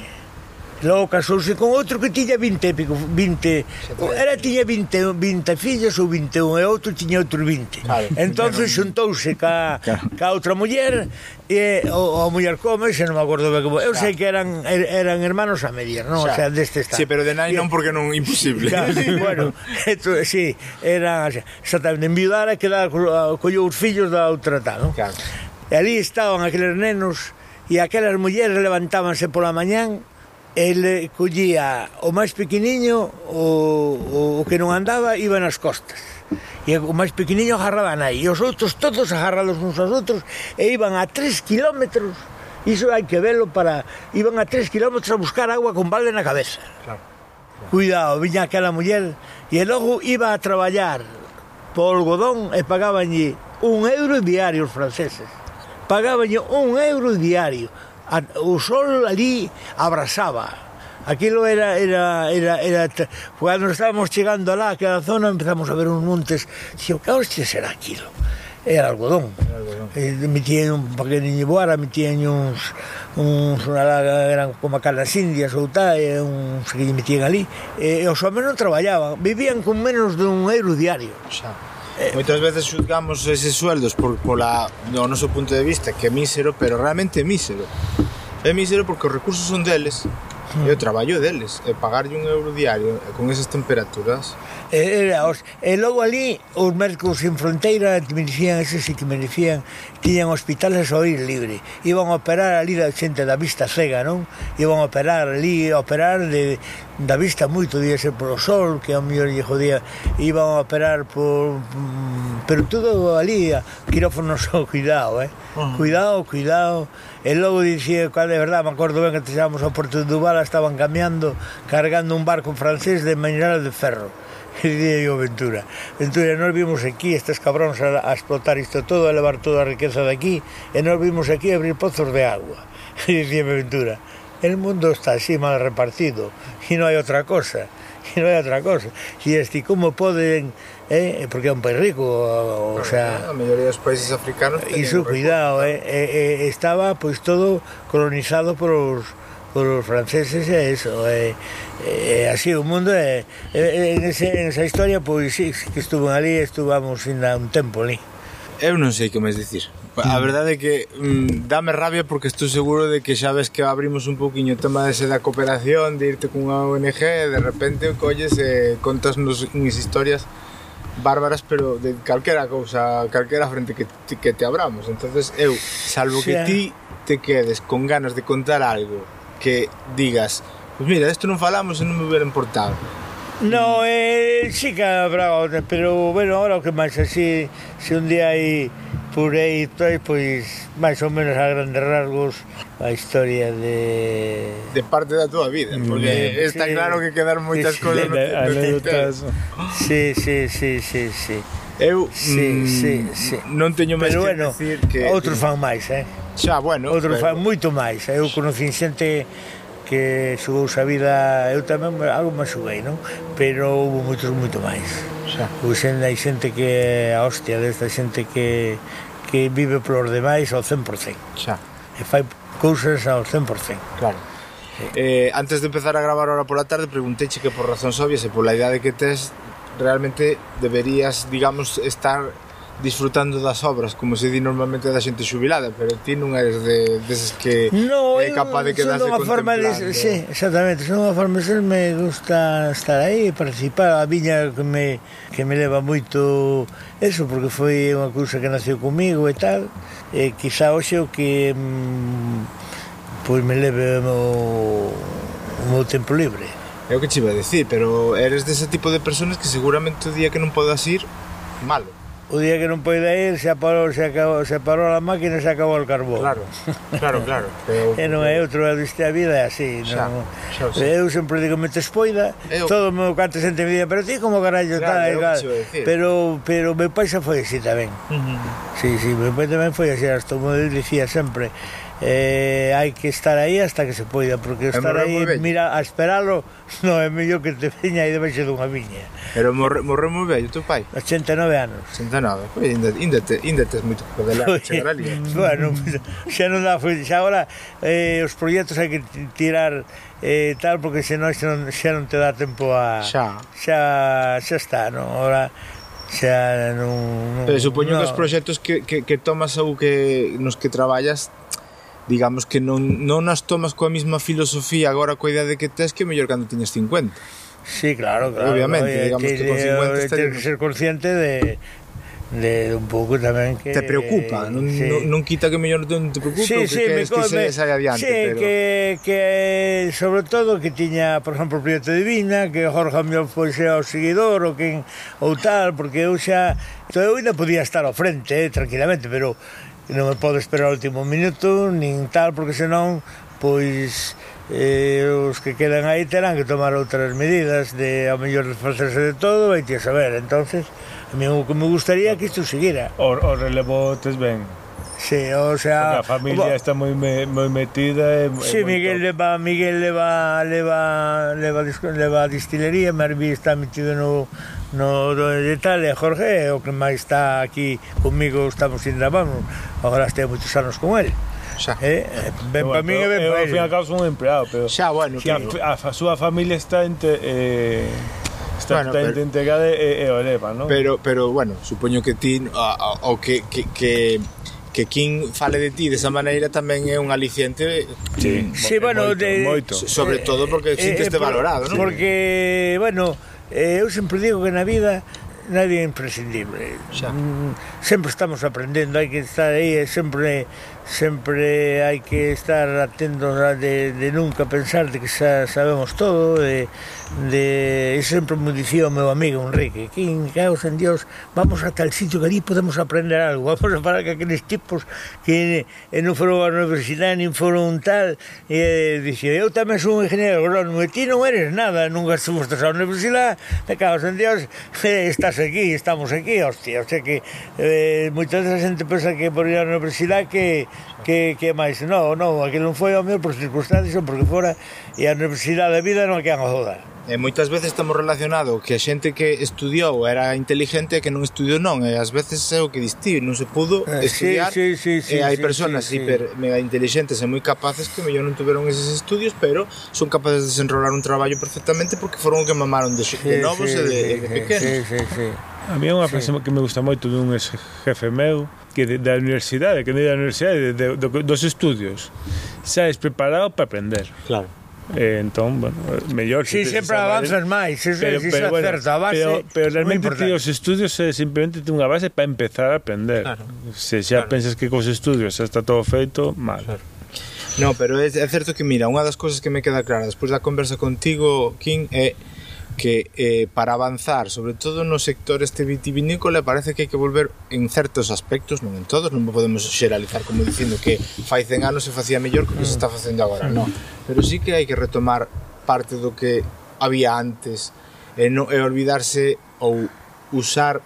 Logo casouse con outro que tiña 20 pico, 20, era tiña 20, 20 fillas ou 21 e outro tiña outros 20. Claro, Entonces xuntouse ca, ca outra muller e o, a muller come, se non me acordo ben como. Eu sei que eran er, eran hermanos a medir, non? O sea, deste estado. Sí, pero de nai non porque non imposible. Claro, bueno, [laughs] esto, sí, era xa, exactamente enviudara que quedar collou os fillos da outra tal, non? Claro. E ali estaban aqueles nenos e aquelas mulleres levantábanse pola mañán el collía o máis pequeniño o, o, o que non andaba iba nas costas. E o máis pequeniño agarraba aí e os outros todos agarrados uns aos outros e iban a 3 kilómetros iso hai que velo para iban a 3 kilómetros a buscar agua con balde na cabeza. Claro, claro. cuidado, viña aquela muller e logo iba a traballar po algodón e pagabanlle un euro diario os franceses. Pagabanlle un euro diario a, o sol ali abrasaba. Aquilo era, era, era, era... Cando estábamos chegando alá, aquela zona, empezamos a ver uns montes. Dixo, que hostia será aquilo? Era algodón. Era algodón. Eh, metían un paquetinho boara, metían uns... uns una laga, eran como calas indias ou tal, eh, e uns que metían ali. E, eh, e os homens non traballaban, vivían con menos dun euro diario. Xa Eh, moitas veces xuzgamos eses sueldos por, pola, do noso punto de vista que é mísero, pero realmente é mísero. É mísero porque os recursos son deles, e o hmm. traballo deles, e pagarlle un euro diario e con esas temperaturas E, era os, e logo ali os médicos sin fronteira que me dicían, ese sí que me dicían tiñan hospitales ao ir libre iban a operar ali da xente da vista cega non? iban a operar ali a operar de, da vista moito día ser polo sol que ao mellor lle jodía iban a operar por mm, pero todo ali quirófonos ao [laughs] cuidado eh? Uh -huh. cuidado, cuidado e logo dicía, cual de verdad, me acordo ben que te chamamos ao Porto de Dubala estaban cambiando cargando un barco francés de mineral de ferro que día Ventura. Ventura, nós vimos aquí estes cabróns a, a explotar isto todo, a levar toda a riqueza de aquí, e nós vimos aquí abrir pozos de agua. [laughs] E dicía Ventura, el mundo está así mal repartido, e non hai outra cosa, e non hai outra cosa. E este, como poden eh? porque é un país rico, o, o sea, a maioría dos países africanos Iso cuidado, eh, eh, eh, estaba pois todo colonizado por os os franceses é eso, é, é así o mundo é, é eh, eh, en, ese, en esa historia pois sí, que estuvo ali, estuvamos ainda un tempo ali. Eu non sei que máis dicir. A mm. verdade é que mm, dame rabia porque estou seguro de que xa ves que abrimos un poquinho o tema dese da cooperación, de irte cunha ONG, de repente colles e contasnos unhas historias bárbaras, pero de calquera cousa, calquera frente que, que te abramos. entonces eu, salvo que ti te quedes con ganas de contar algo que digas, pues mira, isto non falamos e non me hubiera importado. No, mm. eh, sí que habrá outras, pero bueno, ahora o que máis así, se un día hai por aí pois, pois máis ou menos a grandes rasgos a historia de... De parte da túa vida, porque de, está sí, claro que quedar moitas sí, cousas... Sí, no, [laughs] anécdotas... Sí, sí, sí, sí, sí. Eu sí, mm, sí, sí. non teño máis que bueno, decir que outros fan máis, eh. Xa, bueno, outros pero... fan moito máis. Eu conocín xente que xugou a vida, eu tamén algo máis xuguei, non? Pero houve moitos moito máis. Xa. Houve xente, hai xente que a hostia desta xente que que vive polos demais ao 100%. Xa. E fai cousas ao 100%. Claro. Sí. Eh, antes de empezar a gravar ahora pola tarde preguntéche que por razóns obvias e pola idade que tes realmente deberías, digamos, estar disfrutando das obras, como se di normalmente da xente xubilada, pero ti non eres de deses que no, é capaz de quedarse contemplando. Forma de, sí, exactamente, son unha forma de ser, me gusta estar aí participar, a viña que me, que me leva moito eso, porque foi unha cousa que nació comigo e tal, e quizá hoxe o que mm, pois me leve o, o meu tempo libre. É o que te iba a decir, pero eres dese tipo de personas que seguramente o día que non podas ir, malo. O día que non poida ir, se, parou, se, acabou, se parou a máquina e se acabou o carbón. Claro, claro, claro. Pero... [laughs] E non é outro, diste a vida é así. Xa, non? xa, xa. Eu sempre digo, metes poida, eu... todo o meu canto xente me día, pero ti como carallo claro, tal, igual. Pero, pero meu pai xa foi así tamén. Uh -huh. Sí, sí, meu pai tamén foi así, hasta o meu dicía sempre, eh, hai que estar aí hasta que se poida, porque estar aí, mira, a esperalo, non é mellor que te veña aí debaixo dunha viña. Pero morre, morreu moi vello teu pai? 89 anos. 89, pois ainda, ainda, te, ainda tes moito que poder chegar ali. Eh. [laughs] bueno, xa non dá, xa agora eh, os proxectos hai que tirar eh, tal, porque senón xa non, xa non te dá tempo a... Xa. Xa, xa está, non? Ora, xa non... non Pero supoño no. que os proxectos que, que, que tomas ou que nos que traballas digamos que non, non as tomas coa mesma filosofía agora coa idade que tes que mellor cando tiñes 50 Sí, claro, claro. Obviamente, no, digamos que, que con 50 estaríamos... que ser consciente de, de un pouco tamén que te preocupa, non, sí. non, non quita que mellor non te preocupe sí, que sí, queres que se saia adiante, sí, pero que que sobre todo que tiña, por exemplo, o Prieto Divina, que Jorge Amión fose o seguidor ou quen ou tal, porque eu xa eu ainda podía estar ao frente, eh, tranquilamente, pero e non me podo esperar o último minuto nin tal, porque senón pois eh, os que quedan aí terán que tomar outras medidas de ao mellor desfacerse de todo vai ti a saber. Entonces a mí o que me gustaría que isto seguira o, o relevo tes ben. Sí, o sea, Porque a familia bo, está moi me, moi metida e Sí, Miguel leva Miguel leva leva leva leva, leva a distillería, Marvi está metido no no do de Italia, eh, Jorge é o que máis está aquí comigo, estamos sin gravamos, agora este moitos anos con el. Xa. Eh, ben para min e ben para ele. Ao final, cabo son un empleado, pero... Xa, bueno, que claro. a, a, a súa familia está entre... Eh, está, bueno, está pero, integrada e, e o leva, non? Pero, pero, bueno, supoño que ti, o que, que, que que quen fale de ti desa maneira tamén é un aliciente eh, sí, sí, bueno, moito, de, moito. sobre todo porque eh, sinteste eh, por, valorado, non? Porque, bueno, E eu sempre digo que na vida nadie é imprescindible. Xa. Mm, sempre estamos aprendendo, hai que estar aí sempre sempre hai que estar atentos a de, de nunca pensar de que xa sabemos todo de, de sempre me dicía o meu amigo Enrique que en caos en Dios vamos a tal sitio que ali podemos aprender algo [laughs] vamos a parar que aqueles tipos que eh, non foron a universidade nin foron tal e eh, dixo eu tamén sou un ingeniero agrónomo e ti non eres nada nunca estuviste a universidade de caos en Dios [laughs] eh, estás aquí estamos aquí hostia o sea que eh, moitas veces a xente pensa que por ir á universidade que que, que máis, non, non, aquilo non foi ao meu por circunstancias ou porque fora e a Universidade da Vida non que a joda. E moitas veces estamos relacionado que a xente que estudiou era inteligente e que non estudiou non, e ás veces é o que distí, non se pudo eh, estudiar. Sí, sí, sí, sí, e hai sí, personas sí, sí. hiper mega inteligentes e moi capaces que mellor non tiveron eses estudios, pero son capaces de desenrolar un traballo perfectamente porque foron o que mamaron de, de novos sí, e de, sí, de, de pequenos. Sí, sí, sí. A mí é unha frase sí. que me gusta moito dun ex jefe meu, que de, da universidade, que non da universidade, de, de, dos estudios, xa es preparado para aprender. Claro. Eh, entón, bueno, mellor si sí, sempre avanzas máis, iso pero, iso pero, bueno, certa base. Pero, pero realmente ti os estudios é simplemente ti unha base para empezar a aprender. Claro. Se xa claro. pensas que cos estudios xa está todo feito, mal. Claro. No, pero é, é certo que mira, unha das cousas que me queda clara despois da conversa contigo, King, é eh, que eh, para avanzar, sobre todo no sector este vitivinícola, parece que hai que volver en certos aspectos, non en todos, non podemos xeralizar como dicindo que fai 100 anos se facía mellor que que se está mm. facendo agora, non. Mm. Pero sí que hai que retomar parte do que había antes e, non, e olvidarse ou usar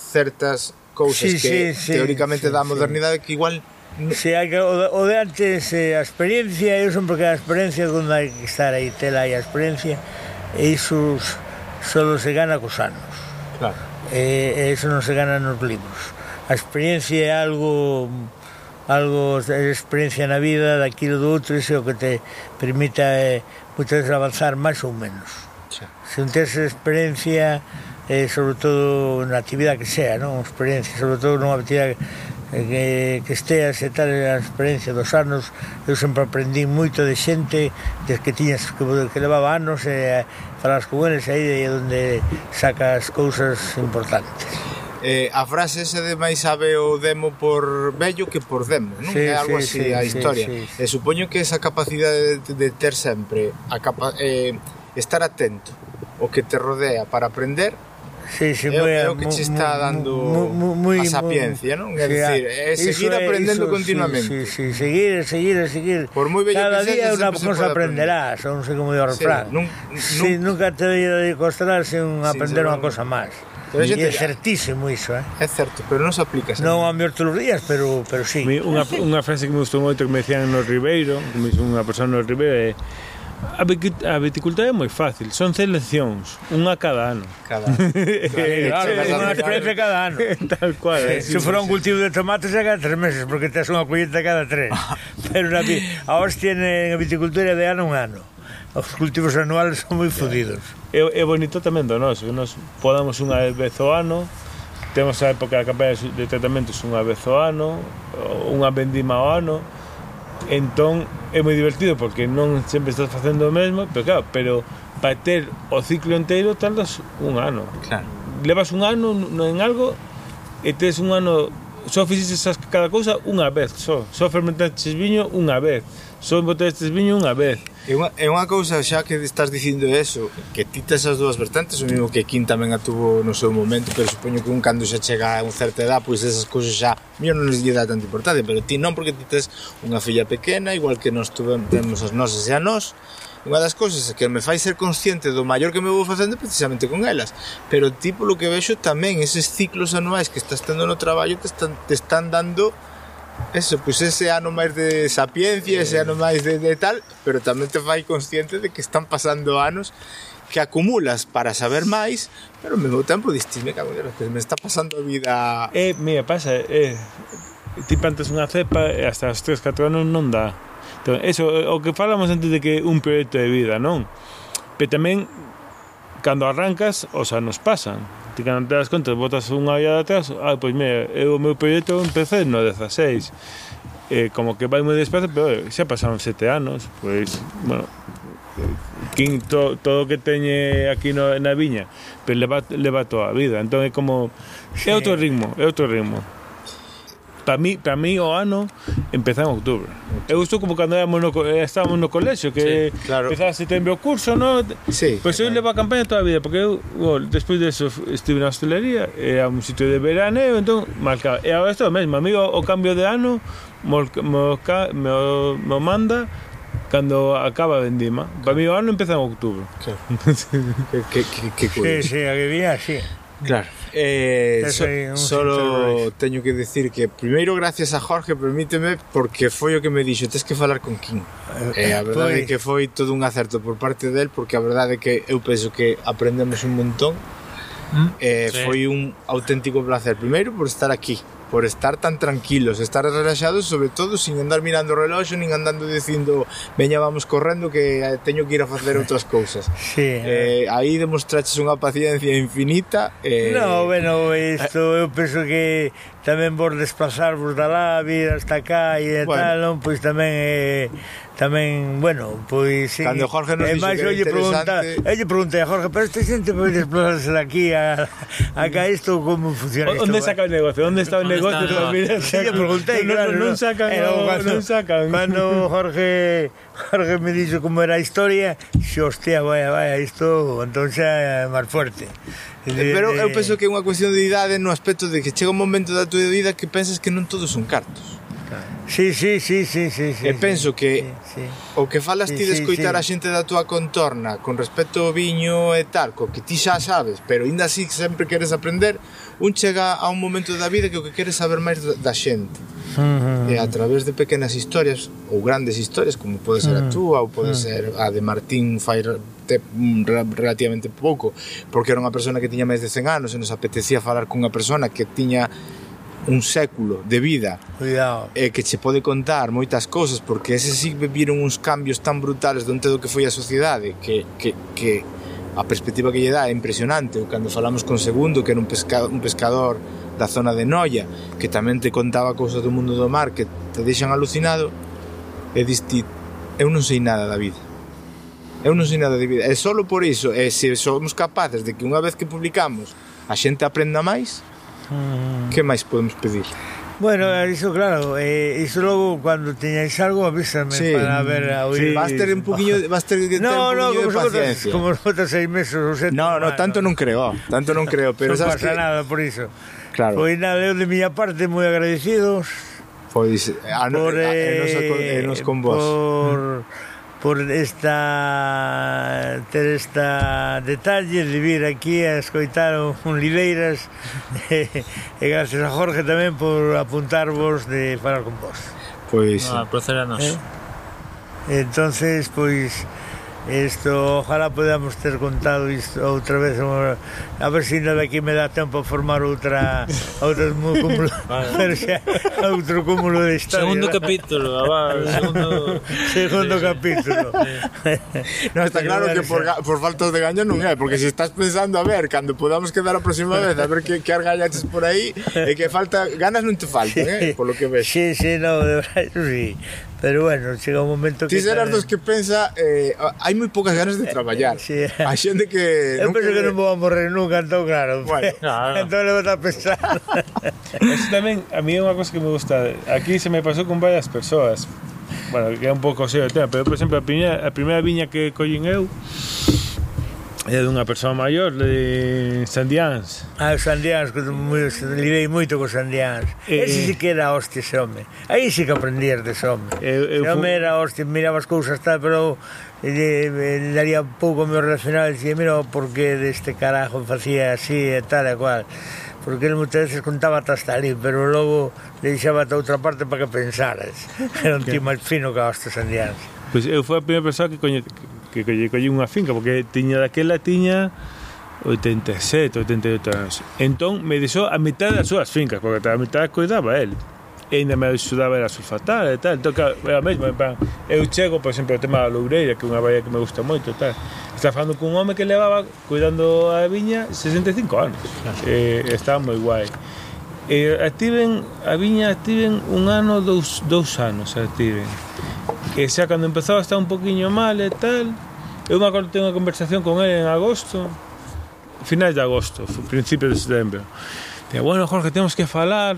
certas cousas sí, que sí, teóricamente sí, da modernidade sí. que igual Se hai que, o, o de antes eh, a experiencia, eu son porque a experiencia onde hai que estar aí, tela e a experiencia e iso solo se gana cos anos. Claro. E, e iso non se gana nos libros. A experiencia é algo algo de experiencia na vida daquilo do outro, iso que te permita eh, moitas veces avanzar máis ou menos. Sí. Se non tens experiencia, eh, sobre todo na actividade que sea, non? Experiencia, sobre todo nunha actividade que, que esteas e tal a experiencia dos anos eu sempre aprendí moito de xente des que tiñas que, que levaba anos e falas con eles aí é onde sacas cousas importantes eh, a frase esa de máis sabe o demo por vello que por demo, non? Sí, é algo sí, así sí, a historia. Sí, sí. E supoño que esa capacidade de, de ter sempre a capa, eh, estar atento o que te rodea para aprender sí, sí, é, moi, é o que te está dando moi, moi, a sapiencia, non? É sí, dicir, é ah, eh, seguir é, aprendendo iso, continuamente. Sí, sí, sí, seguir, seguir, seguir. Por moi bello Cada que día unha cosa aprenderás, aprender. non sei como digo o refrán. Sí, nun, nun... Sí, nunca te veio de costar sen aprender unha cosa máis. Pero é certísimo iso, eh? É certo, pero non se aplica. Non a mellor todos os días, pero, pero sí. Unha, unha frase que me gustou moito que me decían no Ribeiro, que me dixo unha persona no Ribeiro, é eh, A viticultura é moi fácil, son seleccións, unha cada ano. Cada ano. [laughs] claro, claro, unha cada ano. [laughs] Tal cual. Eh, se sí, for un cultivo de tomates é cada tres meses, porque tes unha colleta cada tres. Ah. [laughs] Pero na, a hostia en viticultura de ano un ano. Os cultivos anuales son moi fodidos. É, é bonito tamén do noso, que nos podamos unha vez ao ano, temos a época da campaña de tratamentos unha vez ao ano, unha vendima ao ano, entón é moi divertido porque non sempre estás facendo o mesmo pero claro, pero para ter o ciclo inteiro tardas un ano claro. levas un ano no en algo e tes un ano só fixes cada cousa unha vez só só fermentaste viño unha vez son botellas de viño unha vez. É unha, é unha cousa xa que estás dicindo eso, que ti tes as dúas vertentes, o mesmo que Kim tamén a tuvo no seu momento, pero supoño que un cando xa chega a un certa edad, pois esas cousas xa, mío non les dá tanta importancia, pero ti non porque ti tes unha filla pequena, igual que nós tuvemos, temos as nosas e a nós, unha das cousas que me fai ser consciente do maior que me vou facendo precisamente con elas pero ti polo que vexo tamén eses ciclos anuais que estás tendo no traballo te están, te están dando Eso, pois pues ese ano máis de sapiencia, ese ano máis de, de tal, pero tamén te fai consciente de que están pasando anos que acumulas para saber máis, pero ao mesmo tempo distime que que me está pasando a vida... Eh, mira, pasa, eh, ti plantas unha cepa e hasta os 3, 4 anos non dá. Entón, eso, eh, o que falamos antes de que un proxecto de vida, non? Pero tamén, cando arrancas, os anos pasan Ti cando te das conta, botas unha olla de atrás, ah, pois mira, eu o meu proxecto empecé no 16. Eh, como que vai moi despacio, pero eh, xa pasaron sete anos, pois, bueno, quinto, to, todo que teñe aquí no, na viña, pero leva, leva toda a vida. Entón é como, é outro ritmo, é outro ritmo. Para mí, para mí o ano empeza en outubro. Eu estou como cando éramos no, eh, estábamos no colexio que sí, claro. empezaba setembro o curso, no? Sí, pois pues eu levo a campaña toda a vida, porque eu, bueno, despois de eso estive na hostelería, era un sitio de veraneo, entón marcaba. E agora isto mesmo, amigo, o cambio de ano mo, mo, manda cando acaba a vendima. Para mí o ano empeza en outubro. Que, [laughs] que, que, que, que, Sí, sí, que, que, sí. Claro. Eh, so, solo teño que decir que primeiro gracias a Jorge, permíteme porque foi o que me dixo, tes que falar con King. Eh, eh a verdade pois... que foi todo un acerto por parte del porque a verdade é que eu penso que aprendemos un montón. Mm? Eh, sí. foi un auténtico placer primeiro por estar aquí por estar tan tranquilos, estar relaxados, sobre todo sin andar mirando o reloxo, nin andando dicindo veña vamos correndo que teño que ir a facer outras [laughs] cousas. Sí. Eh. eh, aí demostraches unha paciencia infinita. Eh, no, bueno, isto eh, eu penso que tamén vos desplazarvos da lá, vir hasta cá e bueno, tal, non? Pois tamén é... Eh, tamén, bueno, pois... Sí. Cando Jorge nos dixo que era pregunta, Elle pregunta a Jorge, pero esta xente pode desplazarse aquí a, a isto, como funciona isto? Onde saca o negocio? Onde está o negocio? Está, no. Mira, sí, lle preguntei, no, claro. Non, non sacan, eh, no, cando, non sacan. Cando Jorge, Jorge me dixo como era a historia, xo, hostia, vaya, vaya, isto, entón xa é máis fuerte. De, pero eu penso que é unha cuestión de idade no aspecto de que chega un momento da tua vida que pensas que non todos son cartos. Sí, sí, sí, sí, sí, sí. E penso que sí, sí. o que falas sí, ti de escoitar sí, sí. a xente da túa contorna con respecto ao viño e tal, co que ti xa sabes, pero ainda así sempre queres aprender, un chega a un momento da vida que o que queres saber máis da xente. Uh -huh. E a través de pequenas historias ou grandes historias, como pode ser a túa ou pode uh -huh. ser a de Martín fai te, mm, relativamente pouco, porque era unha persona que tiña máis de 100 anos e nos apetecía falar cunha persona que tiña un século de vida Cuidado. e eh, que che pode contar moitas cousas porque ese sí viviron uns cambios tan brutales donde do que foi a sociedade que, que, que a perspectiva que lle dá é impresionante. Cando falamos con Segundo que era un, pesca, un pescador da zona de Noia que tamén te contaba cousas do mundo do mar que te deixan alucinado e diste eu non sei nada da vida. Eu non sei nada de vida. E solo por iso e se somos capaces de que unha vez que publicamos a xente aprenda máis Ah. Que máis podemos pedir? Bueno, iso claro, eh, iso logo cando teñáis algo avísame sí. para ver a oír. Sí. Vas ter un poquinho, vas ter que ter no, un no, como de paciencia. Como outros seis meses ou sete. No, no, tanto non creo, tanto non creo, pero non sabes pasa que... nada por iso. Claro. Pois nada, eu de miña parte moi agradecidos. Pois a, ah, por, a, a, a, a, a, a, a, a, a, a, a, a, a, por esta ter esta detalle de vir aquí a escoitar un Lileiras [laughs] e, e gracias a Jorge tamén por apuntarvos de falar con vos. Pois, pues, no, placer a nós. Eh? Entonces, pois pues, Isto, ojalá podamos ter contado isto outra vez a ver se ainda daqui me dá tempo a formar outra outro [laughs] cúmulo vale. xa, outro cúmulo de historia. Segundo capítulo abá, [laughs] segundo, segundo sí, capítulo. Sí. no, está claro que por, por faltas de gaño non é porque se si estás pensando a ver cando podamos quedar a próxima vez a ver que, que argallaches por aí e que falta ganas non te faltan eh? polo que ves. Sí, sí, no, de verdade, sí. Pero bueno, chega un momento que... Ti serás dos que pensa, eh, ah, hai moi poucas ganas de eh, traballar. Sí. [laughs] A xente que... [laughs] Eu penso que non vou a morrer nunca, entón claro. Bueno, [laughs] no, no. entón levo a pensar. Eso tamén, a mí é unha cosa que me gusta. Aquí se me pasou con varias persoas. Bueno, que é un pouco serio o tema, pero, por exemplo, a primeira, a primeira viña que collín eu é dunha persoa maior de Sandiáns. Ah, os Sandiáns, lidei moito cos Sandiáns. Eh, Ese sí que era hostia, ese home. Aí sí que aprendías dese home. Eh, ese home era hostia, miraba as cousas tal, pero eh, daría pouco meu relacional, e dicía, mira, porque deste carajo facía así e tal e cual porque ele moitas veces contaba hasta ali, pero logo le deixaba a outra parte para que pensaras. [laughs] Era un tío máis fino que os tesandianos. Pois pues eu foi a primeira persoa que, coñe que colle, colle unha finca porque tiña daquela tiña 87, 88 anos entón me deixou a metade das súas fincas porque a metade cuidaba el e ainda me axudaba era sulfatar e tal. Entón, claro, era mesmo, en plan, eu chego, por exemplo, ao tema da Loureira, que é unha baía que me gusta moito, e tal. Está falando cun home que levaba cuidando a viña 65 anos. Eh, E, estaba moi guai. E ativen, a viña ativen un ano, dous, dous anos ativen que xa cando empezou a estar un poquinho mal e tal. Eu me acordo tengo unha conversación con ele en agosto finais de agosto principios de setembro Día, bueno Jorge, temos que falar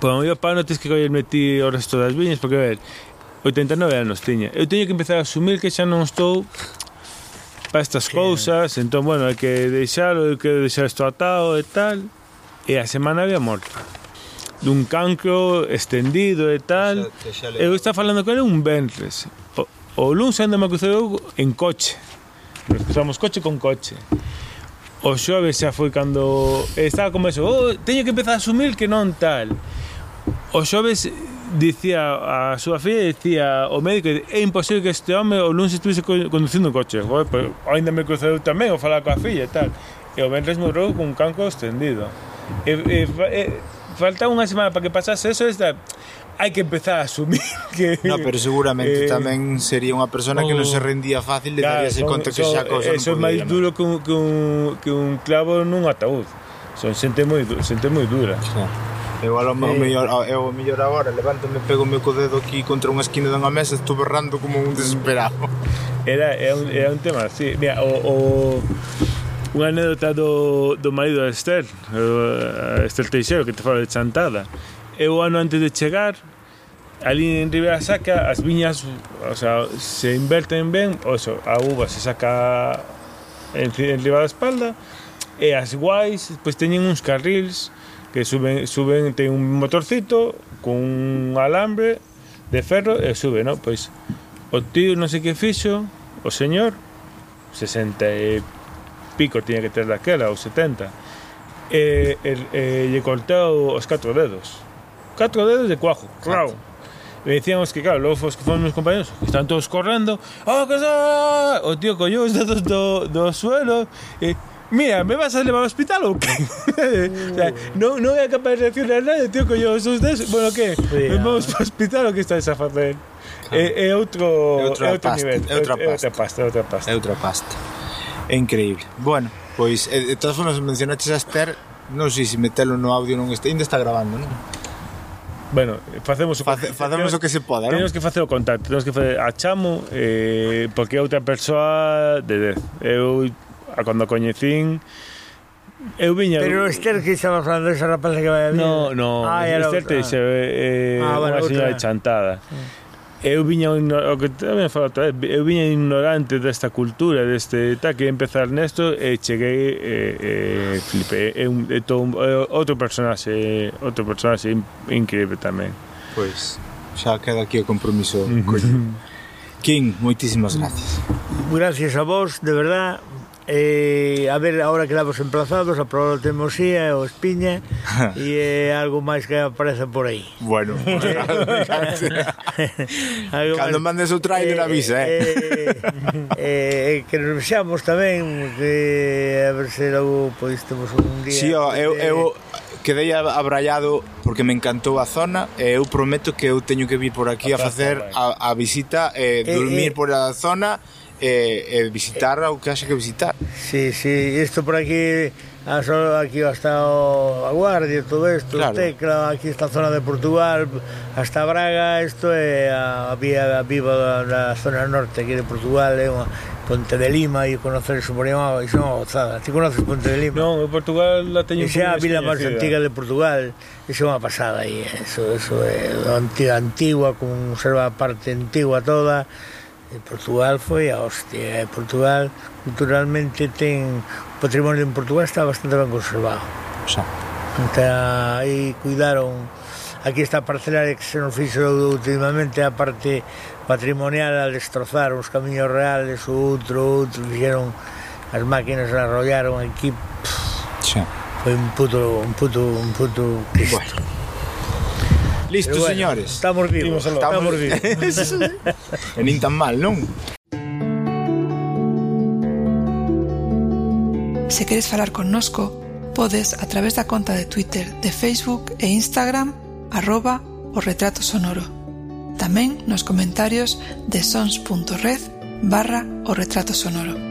Pois o meu pai non tens que coñerme ti o resto das viñas Porque, a ver, 89 anos tiña. Eu teño que empezar a asumir que xa non estou para estas cousas Entón, bueno, hai que deixar, hai que deixar isto atado e tal. E a semana había morto dun cancro extendido e tal. Xa, eu estaba falando con ele un ventres. O, o luns ainda me eu en coche. Nos cruzamos coche con coche. O xoves xa foi cando estaba como eso, oh, teño que empezar a asumir que non tal. O xoves dicía a súa filla dicía o médico é imposible que este home o lunes estuviese conducindo un coche Joder, pues, ainda me cruzou tamén o falar coa filla e tal e o ventres morreu cun canco extendido e, e, e faltaba unha semana para que pasase eso, esta, hai que empezar a asumir [laughs] que... No, pero seguramente [laughs] eh, tamén sería unha persona que non se rendía fácil de claro, daríase conta que son, xa cosa Eso é máis duro que un, que, un, que un clavo nun ataúd. Son xente moi, xente moi dura. Sí. Eu lo eh, mellor, eu mellor agora levántame, pego o meu codedo aquí contra unha esquina dunha mesa, estou berrando como un desesperado. Era, era, un, era un tema, sí. Mira, o, o Unha anécdota do, do marido de Estel, a Estel Teixeiro, que te falo de Chantada. Eu, ano antes de chegar, ali en Ribera Sacra, as viñas, o sea, se inverten ben, o sea, a uva se saca en, en riba da espalda, e as guais, pois teñen uns carrils que suben, suben ten un motorcito con un alambre de ferro e sube, no? Pois o tío non sei que fixo, o señor, 60 e pico tiña que ter daquela, os 70, e, eh, e, e eh, lle cortou os catro dedos. Catro dedos de cuajo, claro. E dicíamos que, claro, logo os que foron meus compañeros, que están todos correndo, oh, que está! o oh, tío collou os dedos do, do suelo e Mira, me vas a levar ao hospital ou que? [laughs] O sea, non, non é capaz de reaccionar nada, tío, collou os seus dedos. Bueno, que? Me vamos para o hospital o que estás a facer? É, é outro, é outro, é outro pasta, nivel. É outra, é outra pasta. É outra pasta. É outra pasta. É increíble. Bueno, pois, e, de todas formas, mencionaste a Esther, non sei se metelo no audio non está, ainda está grabando, non? Bueno, facemos o, Face, facemos o que se poda, non? Temos que facer o contacto, temos que facer a chamo eh, porque é outra persoa de 10. Eu a cando coñecín Eu viña Pero o Esther que estaba falando Esa rapaz que vai a vir No, no ah, Esther te dixe eh, ah, eh, bueno, Unha señora chantada eu viña o que tamén falo outra vez, eh, eu viña ignorante desta cultura, deste tal que empezar nesto e cheguei e, e flipe, é un é todo, é outro personaxe, outro personaxe increíble tamén. Pois xa queda aquí o compromiso. Kim, moitísimas gracias. Gracias a vos, de verdad, eh, a ver, ahora quedamos emplazados, a probar o Temosía e o Espiña [laughs] e eh, algo máis que aparece por aí. Bueno, [laughs] [laughs] algo cando mandes o trailer eh, avisa, eh. eh, eh que nos vexamos tamén, que a ver se logo pois temos un día. Si, sí, ó, eu, eu quedei abrallado porque me encantou a zona e eu prometo que eu teño que vir por aquí a, a facer a, a visita e eh, eh dormir eh, por a zona e, e visitar o que haxe que visitar. Sí, sí, isto por aquí ah, aquí hasta o a Guardia, todo isto, claro. Tecla, aquí esta zona de Portugal, hasta Braga, isto é eh, a vía viva da, da zona norte aquí de Portugal, é unha Ponte de Lima e conocer o por Lima, iso é unha gozada. Ti conoces Ponte de Lima? Non, en Portugal la teño Esa é a vila máis antiga de Portugal, iso é unha pasada aí, eso, eso é antiga, antigua, conserva a parte antigua toda, Portugal foi a hostia. Eh. Portugal culturalmente ten o patrimonio en Portugal está bastante ben conservado. Xa. Está aí cuidaron aquí esta parcelaria que se nos fixo últimamente a parte patrimonial a destrozar uns camiños reales o outro, outro fixeron as máquinas arrollaron aquí pff, sí. foi un puto un puto un puto Cristo. Bueno. Listo, bueno, señores. Estamos vivos. Estamos, estamos vivos. [laughs] e nin tan mal, non? Se queres falar connosco, podes a través da conta de Twitter, de Facebook e Instagram arroba o retrato sonoro. Tamén nos comentarios de sons.red barra o retrato sonoro.